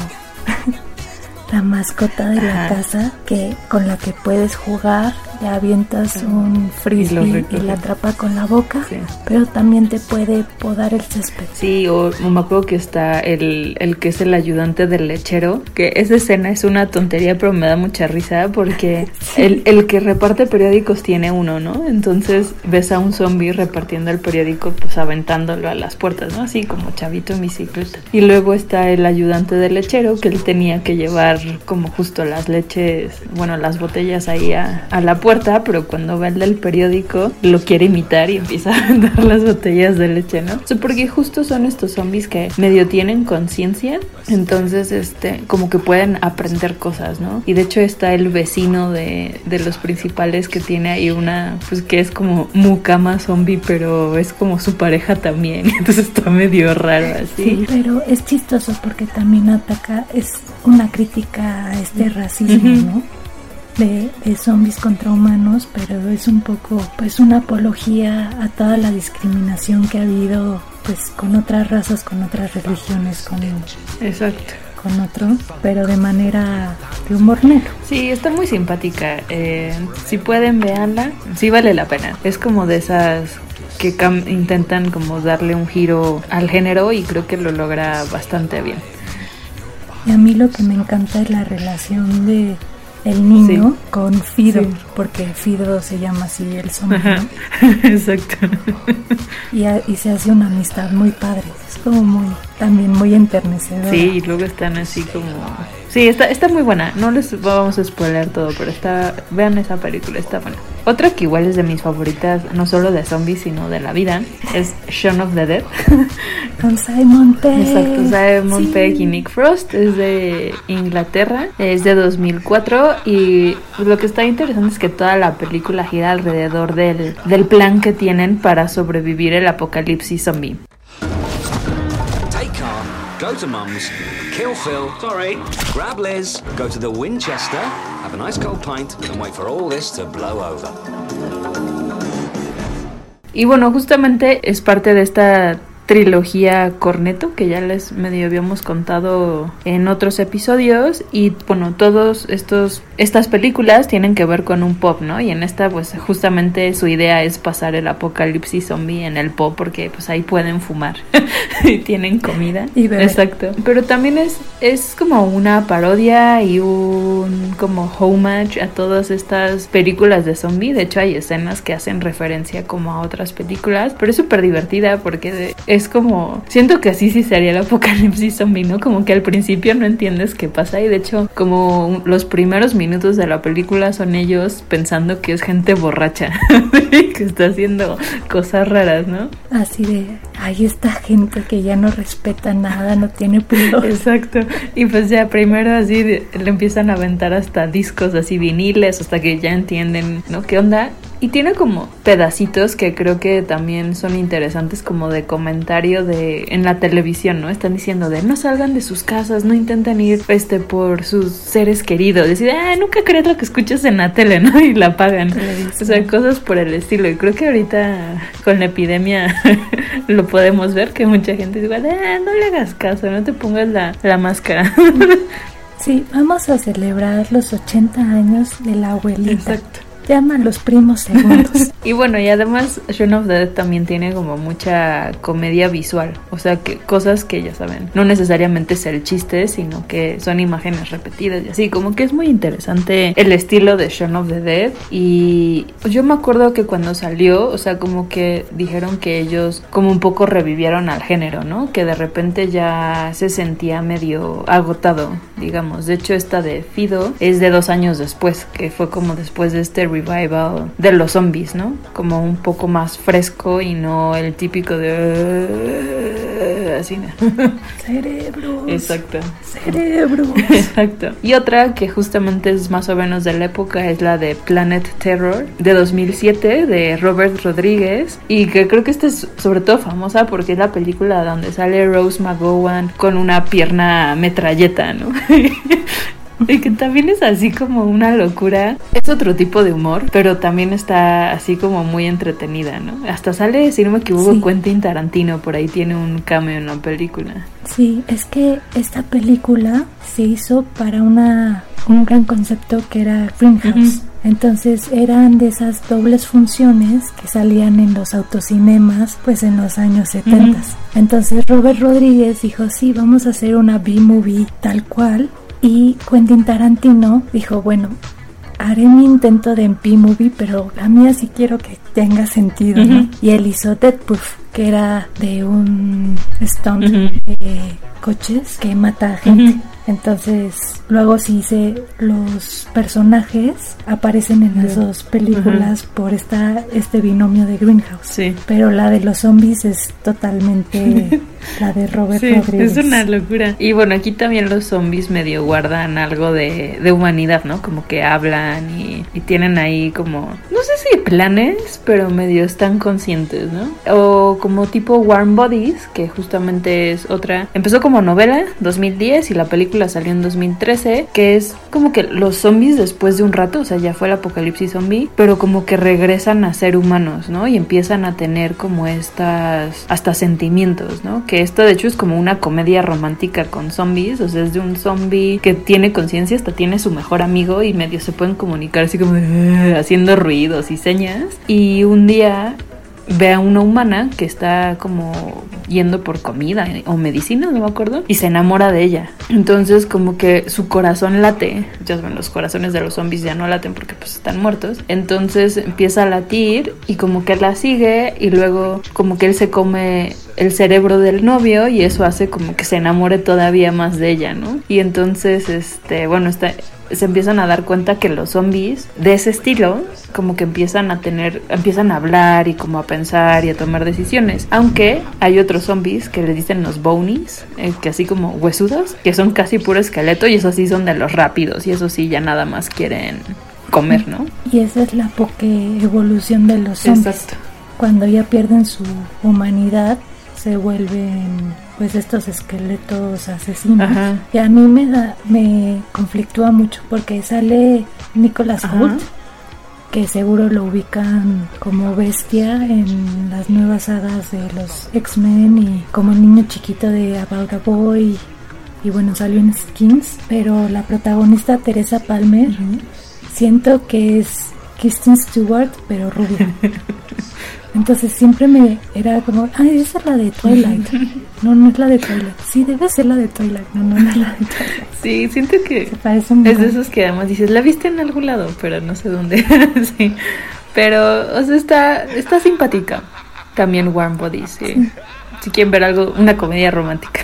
la mascota de la casa que con la que puedes jugar le avientas un frisbee y, la atrapa con la boca, pero también te puede podar el césped. Sí, o, me acuerdo que está el, el, que es el ayudante del lechero, que esa escena es una tontería, pero me da mucha risa porque el, el, que reparte periódicos tiene uno, ¿no? Entonces ves a un zombie repartiendo el periódico, pues aventándolo a las puertas, ¿no? Así como chavito en bicicleta. Y luego está el ayudante del lechero, que él tenía que llevar como justo las leches, bueno, las botellas ahí a, a la puerta puerta, pero cuando va el del periódico lo quiere imitar y empieza a vender las botellas de leche, ¿no? O porque justo son estos zombies que medio tienen conciencia, entonces este como que pueden aprender cosas, ¿no? Y de hecho está el vecino de, de los principales que tiene ahí una, pues que es como mucama zombie, pero es como su pareja también, entonces está medio raro así. Sí, pero es chistoso porque también ataca, es una crítica a este racismo, ¿no? De, de, zombies contra humanos, pero es un poco pues una apología a toda la discriminación que ha habido pues con otras razas, con otras religiones, con Exacto con otro, pero de manera de humor negro. Sí, está muy simpática. Eh, si pueden, veanla. Sí vale la pena. Es como de esas que intentan como darle un giro al género y creo que lo logra bastante bien. Y a mí lo que me encanta es la relación de el niño con Fido, porque Fido se llama así el zombie. Exacto. Y, y, se hace una amistad muy padre. Es como muy, también muy enternecedora. Sí, y luego están así como Sí, está, está muy buena. No les vamos a spoiler todo, pero está. Vean esa película, está buena. Otra que igual es de mis favoritas, no solo de zombies, sino de la vida, es Shaun of the Dead. Con Simon Pegg. Exacto, Simon Pegg y Nick Frost. Es de Inglaterra, es de 2004. Y lo que está interesante es que toda la película gira alrededor del, del plan que tienen para sobrevivir el apocalipsis zombie. Go to Mum's, kill Phil, sorry, grab Liz, go to the Winchester, nice cold pint, and wait for all this to blow over. Y bueno, justamente es parte de esta trilogía Corneto, que ya les medio habíamos contado en otros episodios. Y bueno, todos estos estas películas tienen que ver con un pop, ¿no? Y en esta, pues justamente su idea es pasar el apocalipsis zombie en el pop, porque pues ahí pueden fumar y tienen comida. Y Exacto. Pero también es, es como una parodia y un como homage a todas estas películas de zombie. De hecho, hay escenas que hacen referencia como a otras películas, pero es súper divertida porque es como. Siento que así sí sería el apocalipsis zombie, ¿no? Como que al principio no entiendes qué pasa y de hecho, como los primeros minutos de la película son ellos pensando que es gente borracha, que está haciendo cosas raras, ¿no? Así de, ahí está gente que ya no respeta nada, no tiene pudor. Exacto. Y pues ya primero así le empiezan a aventar hasta discos así viniles hasta que ya entienden, ¿no? ¿Qué onda? Y tiene como pedacitos que creo que también son interesantes como de comentario de en la televisión, ¿no? Están diciendo de no salgan de sus casas, no intenten ir este por sus seres queridos. Decir, ah, nunca crees lo que escuchas en la tele, ¿no? Y la apagan. O sea, cosas por el estilo. Y creo que ahorita con la epidemia lo podemos ver que mucha gente dice, ah, no le hagas caso, no te pongas la, la máscara. Sí, vamos a celebrar los 80 años de la abuelita. Exacto llaman los primos segundos. y bueno, y además Shaun of the Dead también tiene como mucha comedia visual, o sea, que cosas que ya saben, no necesariamente es el chiste, sino que son imágenes repetidas y así, como que es muy interesante el estilo de Shaun of the Dead y yo me acuerdo que cuando salió, o sea, como que dijeron que ellos como un poco revivieron al género, ¿no? Que de repente ya se sentía medio agotado, digamos. De hecho, esta de Fido es de dos años después, que fue como después de este revival de los zombies, ¿no? Como un poco más fresco y no el típico de así. ¿no? Cerebros. Exacto. Cerebros. Exacto. Y otra que justamente es más o menos de la época es la de Planet Terror de 2007 de Robert Rodríguez y que creo que esta es sobre todo famosa porque es la película donde sale Rose McGowan con una pierna metralleta, ¿no? Y que también es así como una locura. Es otro tipo de humor, pero también está así como muy entretenida, ¿no? Hasta sale, si no me equivoco, sí. Quentin Tarantino, por ahí tiene un cameo en la película. Sí, es que esta película se hizo para una un gran concepto que era Greenhouse. Uh -huh. Entonces eran de esas dobles funciones que salían en los autocinemas pues en los años 70. Uh -huh. Entonces Robert Rodríguez dijo, sí, vamos a hacer una B-movie tal cual. Y Quentin Tarantino dijo, bueno, haré mi intento de B-movie, pero a mí así quiero que tenga sentido, uh -huh. ¿no? Y él hizo Dead Proof, que era de un stunt uh -huh. de coches que mata a gente. Uh -huh Entonces, luego sí se los personajes aparecen en las dos películas por esta este binomio de Greenhouse. Sí. Pero la de los zombies es totalmente la de Robert Sí, Rodríguez. es una locura. Y bueno, aquí también los zombies medio guardan algo de, de humanidad, ¿no? Como que hablan y, y tienen ahí como, no sé si planes, pero medio están conscientes, ¿no? O como tipo Warm Bodies, que justamente es otra. Empezó como novela, 2010, y la película salió en 2013, que es como que los zombies después de un rato, o sea, ya fue el apocalipsis zombie, pero como que regresan a ser humanos, ¿no? Y empiezan a tener como estas, hasta sentimientos, ¿no? Que esto de hecho es como una comedia romántica con zombies, o sea, es de un zombie que tiene conciencia, hasta tiene su mejor amigo y medio se pueden comunicar así como de, haciendo ruidos y señas. Y un día ve a una humana que está como yendo por comida o medicina, no me acuerdo, y se enamora de ella. Entonces como que su corazón late, ya saben, los corazones de los zombies ya no laten porque pues están muertos. Entonces empieza a latir y como que la sigue y luego como que él se come el cerebro del novio y eso hace como que se enamore todavía más de ella, ¿no? Y entonces, este, bueno, está se empiezan a dar cuenta que los zombies de ese estilo como que empiezan a tener, empiezan a hablar y como a pensar y a tomar decisiones. Aunque hay otros zombies que les dicen los bonies, eh, que así como huesudos, que son casi puro esqueleto y esos sí son de los rápidos y eso sí ya nada más quieren comer, ¿no? Y esa es la poke evolución de los zombies. Exacto. Cuando ya pierden su humanidad, se vuelven pues estos esqueletos asesinos. Ajá. Y a mí me da, me conflictúa mucho porque sale Nicholas Ajá. Hoult, que seguro lo ubican como bestia en las nuevas sagas de los X-Men y como el niño chiquito de About a Boy. Y bueno, salió en Skins, pero la protagonista Teresa Palmer, siento que es Kristen Stewart, pero rubia. Entonces siempre me era como, ah, esa es la de Twilight. No, no es la de Twilight. Sí, debe ser la de Twilight. No, no, no es la de Twilight. Sí, siento que parece es de esos que además dices, la viste en algún lado, pero no sé dónde. sí. Pero, o sea, está, está simpática. También Warm Bodies, sí. Si quieren ver algo, una comedia romántica.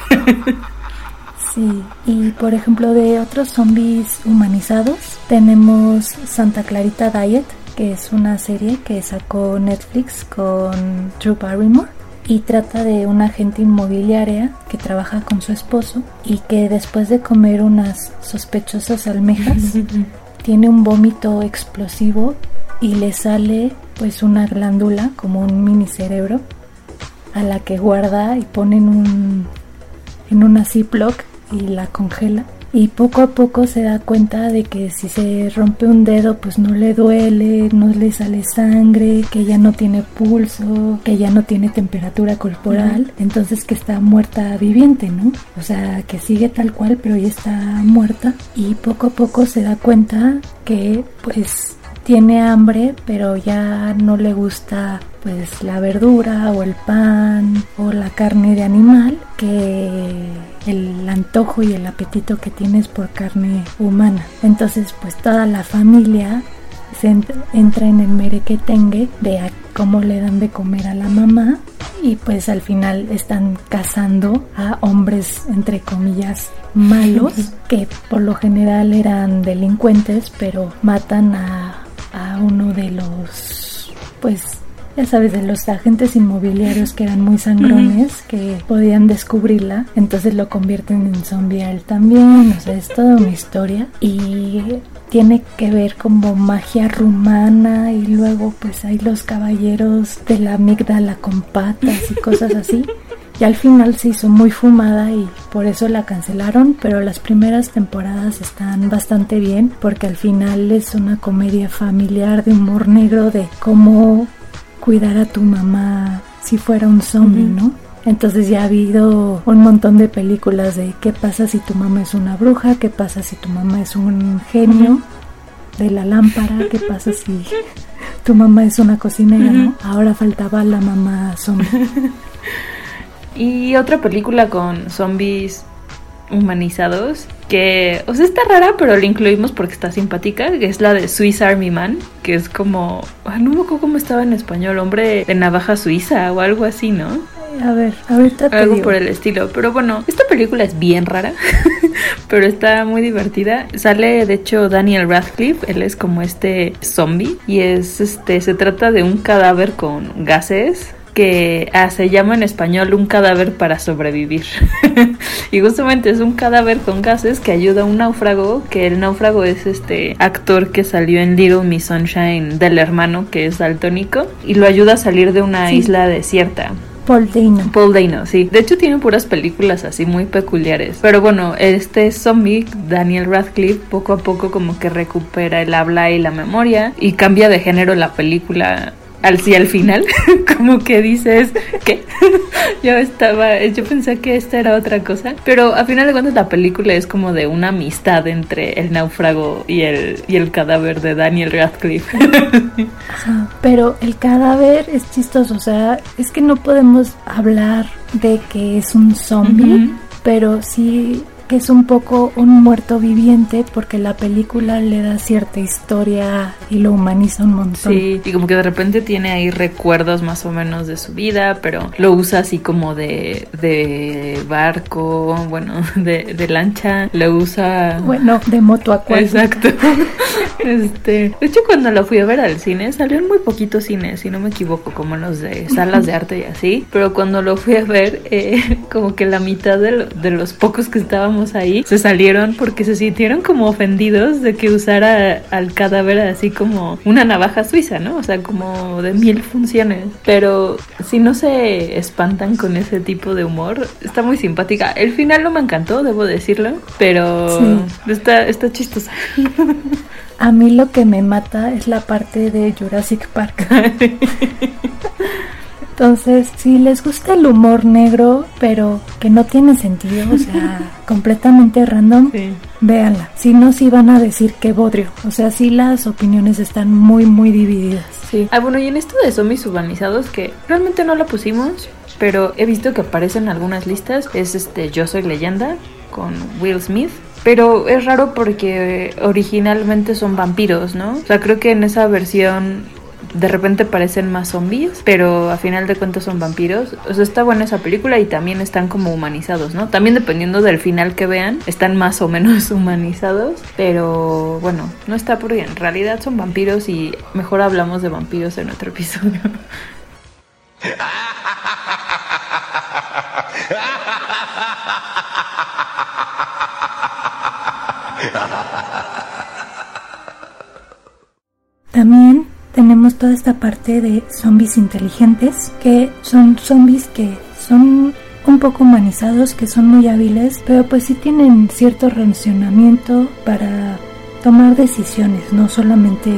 Sí, y por ejemplo de otros zombies humanizados tenemos Santa Clarita Diet, que es una serie que sacó Netflix con Drew Barrymore y trata de una agente inmobiliaria que trabaja con su esposo y que después de comer unas sospechosas almejas tiene un vómito explosivo y le sale pues una glándula como un mini cerebro a la que guarda y pone en un en una Ziploc y la congela. Y poco a poco se da cuenta de que si se rompe un dedo pues no le duele, no le sale sangre, que ya no tiene pulso, que ya no tiene temperatura corporal, entonces que está muerta viviente, ¿no? O sea, que sigue tal cual pero ya está muerta. Y poco a poco se da cuenta que pues tiene hambre, pero ya no le gusta pues la verdura o el pan o la carne de animal, que el antojo y el apetito que tienes por carne humana. Entonces, pues toda la familia se ent- entra en el merequetengue de a cómo le dan de comer a la mamá y pues al final están cazando a hombres entre comillas malos que por lo general eran delincuentes pero matan a uno de los pues ya sabes, de los agentes inmobiliarios que eran muy sangrones, que podían descubrirla, entonces lo convierten en zombie a él también, o sea, es toda una historia. Y tiene que ver como magia rumana y luego pues hay los caballeros de la amígdala con patas y cosas así. Y al final se hizo muy fumada y por eso la cancelaron, pero las primeras temporadas están bastante bien porque al final es una comedia familiar de humor negro de cómo cuidar a tu mamá si fuera un zombie, ¿no? Entonces ya ha habido un montón de películas de qué pasa si tu mamá es una bruja, qué pasa si tu mamá es un genio de la lámpara, qué pasa si tu mamá es una cocinera, ¿no? Ahora faltaba la mamá zombie. Y otra película con zombies humanizados que, o sea, está rara, pero la incluimos porque está simpática, que es la de Swiss Army Man, que es como, ah, no me acuerdo cómo estaba en español, hombre de navaja suiza o algo así, ¿no? A ver, ahorita te Algo digo. por el estilo. Pero bueno, esta película es bien rara, pero está muy divertida. Sale, de hecho, Daniel Radcliffe. Él es como este zombie. Y es este. Se trata de un cadáver con gases que ah, se llama en español un cadáver para sobrevivir. y justamente es un cadáver con gases que ayuda a un náufrago, que el náufrago es este actor que salió en Little Miss Sunshine del hermano que es daltónico y lo ayuda a salir de una Sí. isla desierta. Paul Dano. Paul Dano, sí. De hecho tiene puras películas así muy peculiares. Pero bueno, este zombie, Daniel Radcliffe, poco a poco como que recupera el habla y la memoria y cambia de género la película al sí al final, como que dices que yo estaba, yo pensé que esta era otra cosa, pero a final de cuentas la película es como de una amistad entre el náufrago y el y el cadáver de Daniel Radcliffe. Pero el cadáver es chistoso, o sea, es que no podemos hablar de que es un zombie, pero sí que es un poco un muerto viviente porque la película le da cierta historia y lo humaniza un montón. Sí, y como que de repente tiene ahí recuerdos más o menos de su vida, pero lo usa así como de, de barco, bueno, de, de lancha, lo usa... Bueno, de moto acuática. Exacto. Este, de hecho, cuando la fui a ver al cine, salió en muy poquitos cines, si no me equivoco, como en los de salas de arte y así. Pero cuando lo fui a ver, eh, como que la mitad de, lo- de los pocos que estábamos ahí se salieron porque se sintieron como ofendidos de que usara al cadáver así como una navaja suiza, ¿no? O sea, como de mil funciones. Pero si no se espantan con ese tipo de humor, está muy simpática. El final no me encantó, debo decirlo, pero Sí. está, está chistosa. A mí lo que me mata es la parte de Jurassic Park. Entonces, si les gusta el humor negro, pero que no tiene sentido, o sea, completamente random, Sí. véanla. Si no, sí van a decir que bodrio. O sea, sí las opiniones están muy, muy divididas. Sí. Ah, bueno, y en esto de zombies urbanizados, que realmente no la pusimos, pero he visto que aparece en algunas listas, es este Yo Soy Leyenda con Will Smith. Pero es raro porque originalmente son vampiros, ¿no? O sea, creo que en esa versión de repente parecen más zombies, pero a final de cuentas son vampiros. O sea, está buena esa película y también están como humanizados, ¿no? También dependiendo del final que vean, están más o menos humanizados, pero bueno, no está porque en realidad son vampiros y mejor hablamos de vampiros en otro episodio. También toda esta parte de zombies inteligentes, que son zombies que son un poco humanizados, que son muy hábiles, pero pues sí tienen cierto relacionamiento para tomar decisiones, no solamente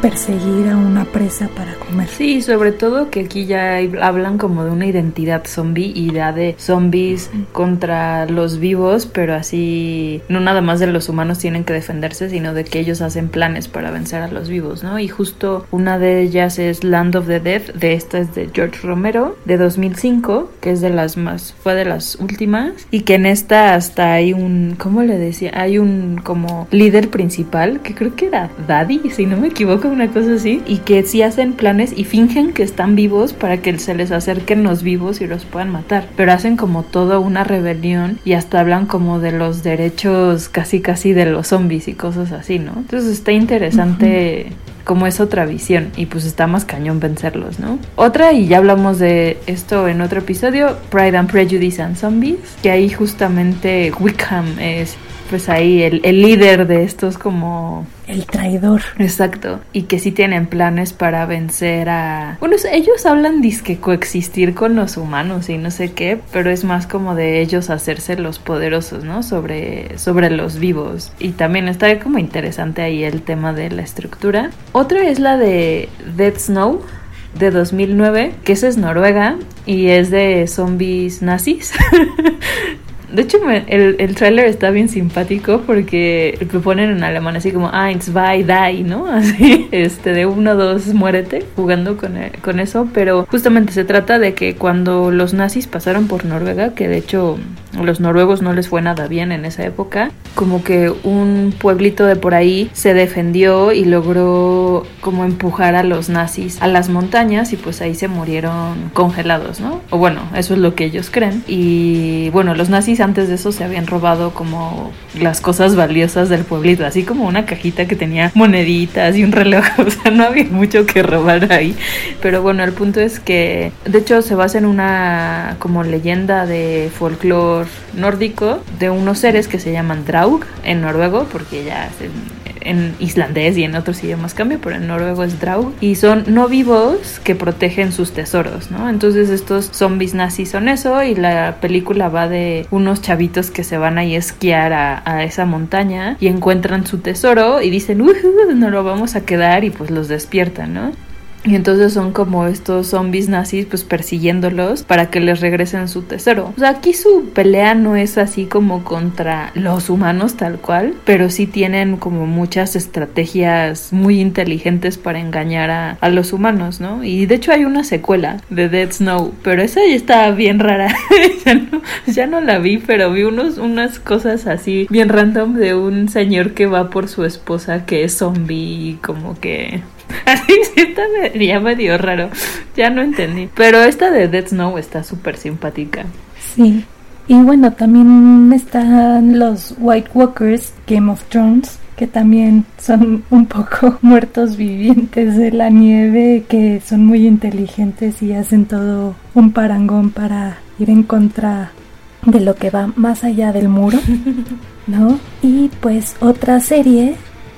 perseguir a una presa para comer. Sí, sobre todo que aquí ya hablan como de una identidad zombie y ya de zombies contra los vivos, pero así no nada más de los humanos tienen que defenderse, sino de que ellos hacen planes para vencer a los vivos, ¿no? Y justo una de ellas es Land of the Dead, de esta es de George Romero, de 2005, que es de las más, fue de las últimas, y que en esta hasta hay un, ¿cómo le decía? Hay un como líder principal, que creo que era Daddy, si no me equivoco, una cosa así, y que sí hacen planes y fingen que están vivos para que se les acerquen los vivos y los puedan matar, pero hacen como toda una rebelión y hasta hablan como de los derechos casi casi de los zombies y cosas así, ¿no? Entonces está interesante como es otra visión y pues está más cañón vencerlos, ¿no? Otra, y ya hablamos de esto en otro episodio, Pride and Prejudice and Zombies, que ahí justamente Wickham es pues ahí el, el líder de estos como... El traidor. Exacto. Y que sí tienen planes para vencer a... Bueno, ellos hablan disque coexistir con los humanos y no sé qué, pero es más como de ellos hacerse los poderosos, ¿no? Sobre, sobre los vivos. Y también está como interesante ahí el tema de la estructura. Otra es la de Dead Snow de 2009, que esa es Noruega y es de zombies nazis. De hecho, el, el tráiler está bien simpático porque lo ponen en alemán así como eins, zwei, die, ¿no? Así, este, de uno, dos, muérete, jugando con, e, con eso. Pero justamente se trata de que cuando los nazis pasaron por Noruega, que de hecho a los noruegos no les fue nada bien en esa época, como que un pueblito de por ahí se defendió y logró como empujar a los nazis a las montañas y pues ahí se murieron congelados, ¿no? O bueno, eso es lo que ellos creen. Y bueno, los nazis antes de eso se habían robado como las cosas valiosas del pueblito, así como una cajita que tenía moneditas y un reloj, o sea, no había mucho que robar ahí. Pero bueno, el punto es que de hecho se basa en una como leyenda de folclore nórdico de unos seres que se llaman Draug en noruego, porque ya en islandés y en otros idiomas cambia, pero en noruego es Draug. Y son no vivos que protegen sus tesoros, ¿no? Entonces estos zombies nazis son eso y la película va de unos chavitos que se van a esquiar a, a esa montaña y encuentran su tesoro y dicen, no lo vamos a quedar y pues los despiertan, ¿no? Y entonces son como estos zombies nazis pues persiguiéndolos para que les regresen su tesoro. O sea, aquí su pelea no es así como contra los humanos tal cual, pero sí tienen como muchas estrategias muy inteligentes para engañar a, a los humanos, ¿no? Y de hecho hay una secuela de Dead Snow, pero esa ya está bien rara. ya, no, ya no la vi, pero vi unos, unas cosas así bien random de un señor que va por su esposa que es zombie y como que Así sí está ya medio raro. Ya no entendí. Pero esta de Dead Snow está súper simpática. Sí. Y bueno, también están los White Walkers, Game of Thrones, que también son un poco muertos vivientes de la nieve, que son muy inteligentes y hacen todo un parangón para ir en contra de lo que va más allá del muro, ¿no? Y pues otra serie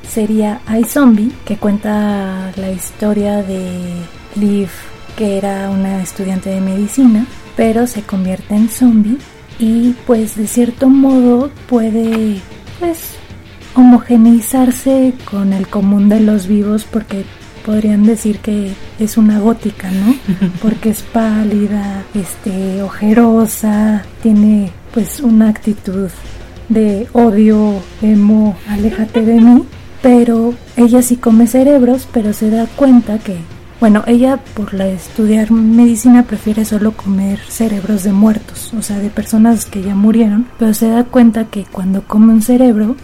sería iZombie, que cuenta la historia de Liv, que era una estudiante de medicina, pero se convierte en zombie y pues de cierto modo puede pues homogeneizarse con el común de los vivos porque podrían decir que es una gótica, ¿no? Porque es pálida, este, ojerosa, tiene pues una actitud de odio, emo, aléjate de mí pero ella sí come cerebros, pero se da cuenta que, bueno, ella por la estudiar medicina prefiere solo comer cerebros de muertos, o sea, de personas que ya murieron, pero se da cuenta que cuando come un cerebro,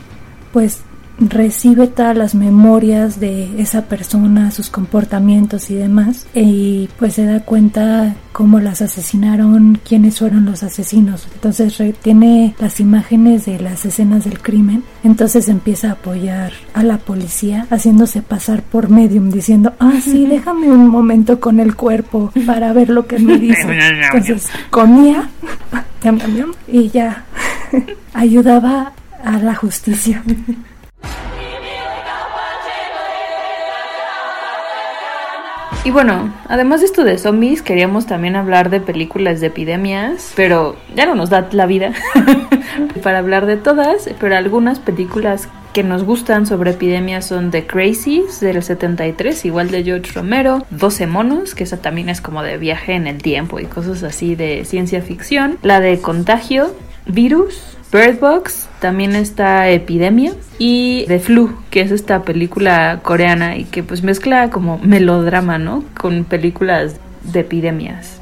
pues recibe todas las memorias de esa persona, sus comportamientos y demás, y pues se da cuenta cómo las asesinaron, quiénes fueron los asesinos. Entonces tiene las imágenes de las escenas del crimen, entonces empieza a apoyar a la policía haciéndose pasar por medium, diciendo, ah, sí, déjame un momento con el cuerpo para ver lo que me dice. Entonces comía y ya ayudaba a la justicia. Y bueno, además de esto de zombies, queríamos también hablar de películas de epidemias, pero ya no nos da la vida para hablar de todas, pero algunas películas que nos gustan sobre epidemias son The Crazies del 73, igual de George Romero, 12 monos, que esa también es como de viaje en el tiempo y cosas así de ciencia ficción, la de Contagio, Virus, Bird Box, también está Epidemia y The Flu, que es esta película coreana y que pues mezcla como melodrama, ¿no? Con películas de epidemias.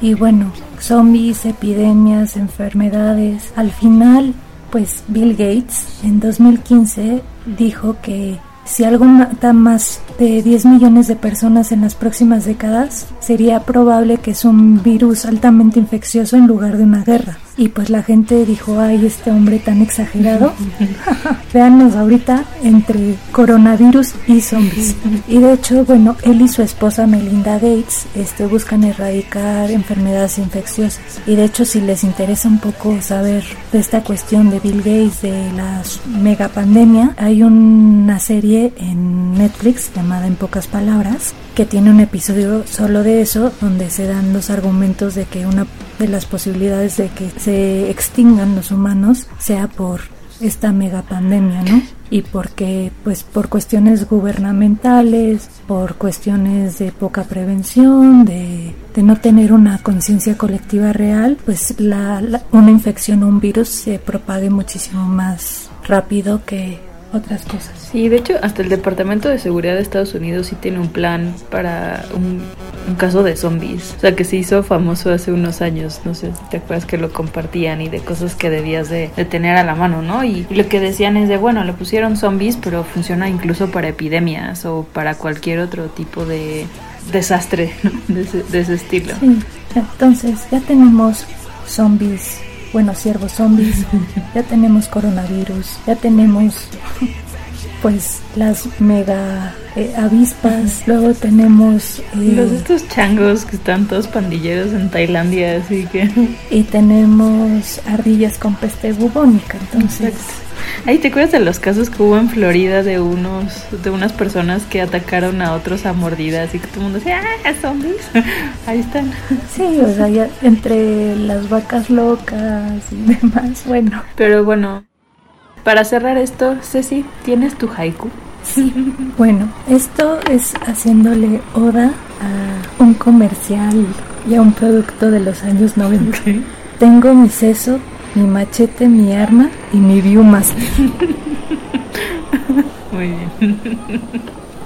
Y bueno, zombies, epidemias, enfermedades. Al final, pues Bill Gates en 2015 dijo que si algo mata más de 10 millones de personas en las próximas décadas, sería probable que es un virus altamente infeccioso en lugar de una guerra. Y pues la gente dijo, ay, este hombre tan exagerado. Veanos ahorita entre coronavirus y zombies. Y de hecho, bueno, él y su esposa Melinda Gates este, buscan erradicar enfermedades infecciosas. Y de hecho, si les interesa un poco saber de esta cuestión de Bill Gates, de la megapandemia, hay una serie en Netflix llamada En pocas palabras, que tiene un episodio solo de eso, donde se dan los argumentos de que una de las posibilidades de que se extingan los humanos sea por esta megapandemia, ¿no? Y porque, pues, por cuestiones gubernamentales, por cuestiones de poca prevención, de de no tener una conciencia colectiva real, pues la, una infección o un virus se propague muchísimo más rápido que otras cosas. Sí, de hecho, hasta el Departamento de Seguridad de Estados Unidos sí tiene un plan para un, caso de zombies. O sea, que se hizo famoso hace unos años. No sé si te acuerdas que lo compartían y de cosas que debías de, tener a la mano, ¿no? Y, lo que decían es de, bueno, le pusieron zombies, pero funciona incluso para epidemias o para cualquier otro tipo de desastre de, ese, de ese estilo. Sí, entonces ya tenemos zombies bueno, siervos zombies, ya tenemos coronavirus, ya tenemos pues las mega eh, avispas, luego tenemos eh, los estos changos que están todos pandilleros en Tailandia, así que y tenemos ardillas con peste bubónica, entonces Ay, ¿te acuerdas de los casos que hubo en Florida de unos, de unas personas que atacaron a otros a mordidas y que todo el mundo decía, ah, zombies? Ahí están. Sí, o sea, ya entre las vacas locas y demás, bueno. Pero bueno, para cerrar esto, Ceci, ¿tienes tu haiku? Sí, bueno, esto es haciéndole oda a un comercial y a un producto de los años 90. Tengo mi seso mi machete, mi arma y mi Viewmaster. Muy bien.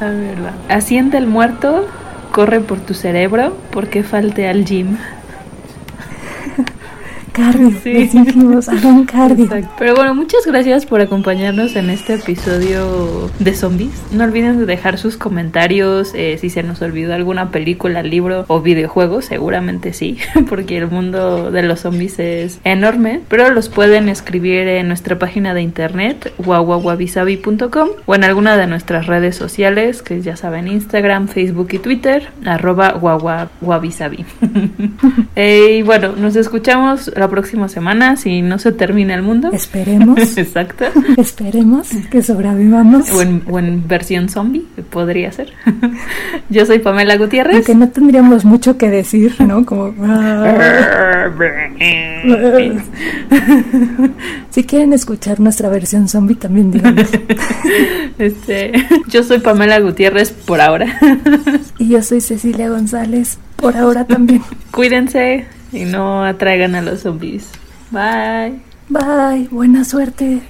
A ver, Asiente el muerto, corre por tu cerebro, porque falte al gym cardio, sí. cardio. Pero bueno, muchas gracias por acompañarnos en este episodio de zombies. No olviden de dejar sus comentarios eh, si se nos olvidó alguna película, libro o videojuego, seguramente sí, porque el mundo de los zombies es enorme, pero los pueden escribir en nuestra página de internet wawawabisabi.com o en alguna de nuestras redes sociales, que ya saben, Instagram, Facebook y Twitter, arroba wawawabisabi. Eh, y bueno, nos escuchamos la próxima semana si no se termina el mundo. Esperemos. Exacto. Esperemos que sobrevivamos. O en, versión zombie, podría ser. Yo soy Pamela Gutiérrez. Aunque no tendríamos mucho que decir, ¿no? Como... si quieren escuchar nuestra versión zombie, también digamos. Este, yo soy Pamela Gutiérrez por ahora. y yo soy Cecilia González por ahora también. Cuídense y no atraigan a los zombies. Bye. Bye. Buena suerte.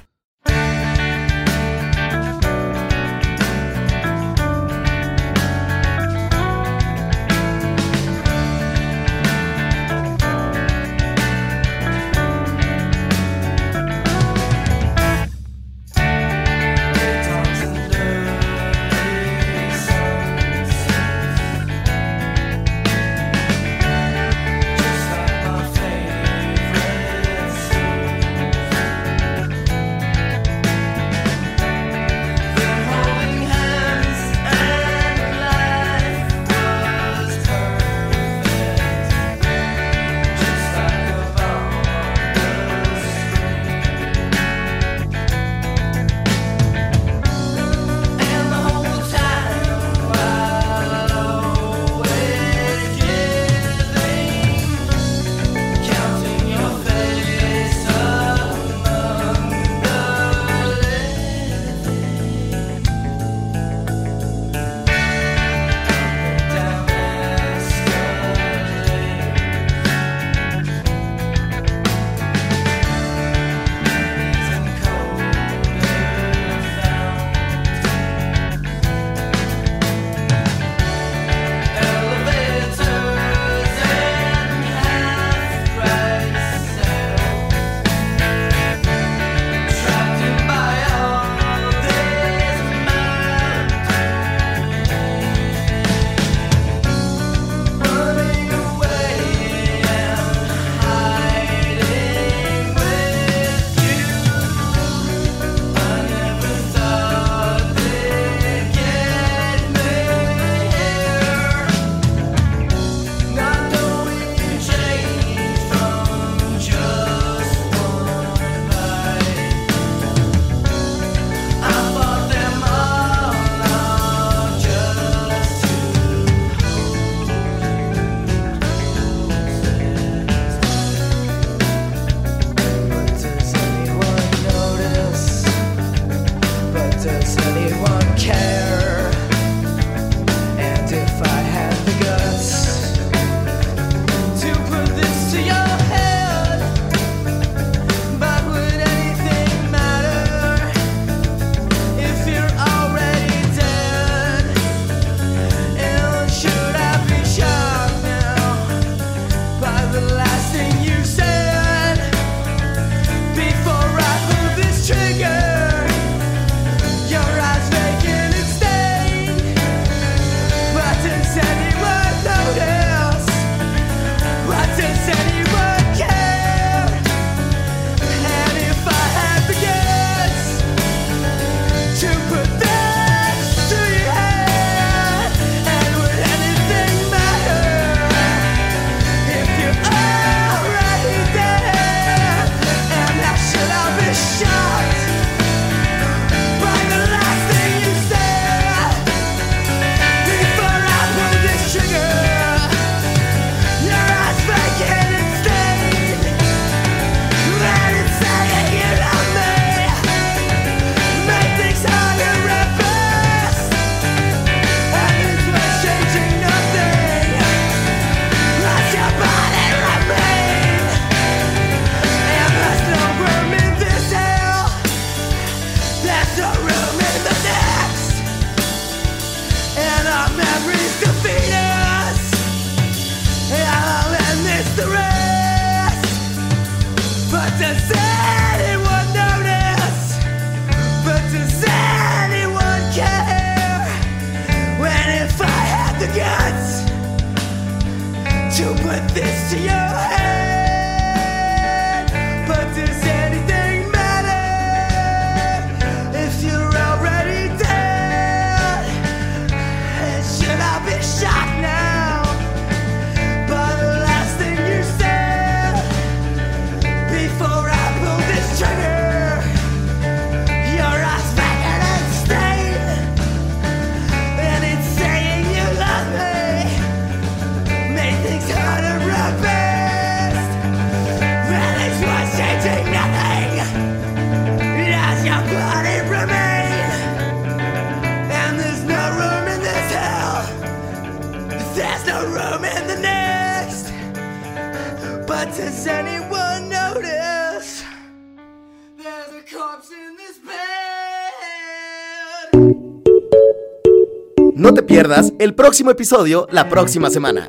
Pierdas el próximo episodio la próxima semana.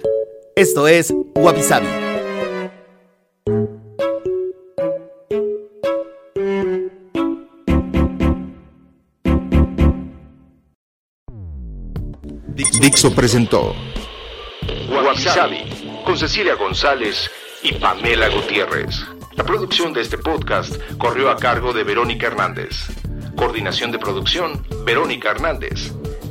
Esto es Wabi Sabi. Dixo presentó Wabi Sabi, con Cecilia González y Pamela Gutiérrez. La producción de este podcast corrió a cargo de Verónica Hernández. Coordinación de producción, Verónica Hernández.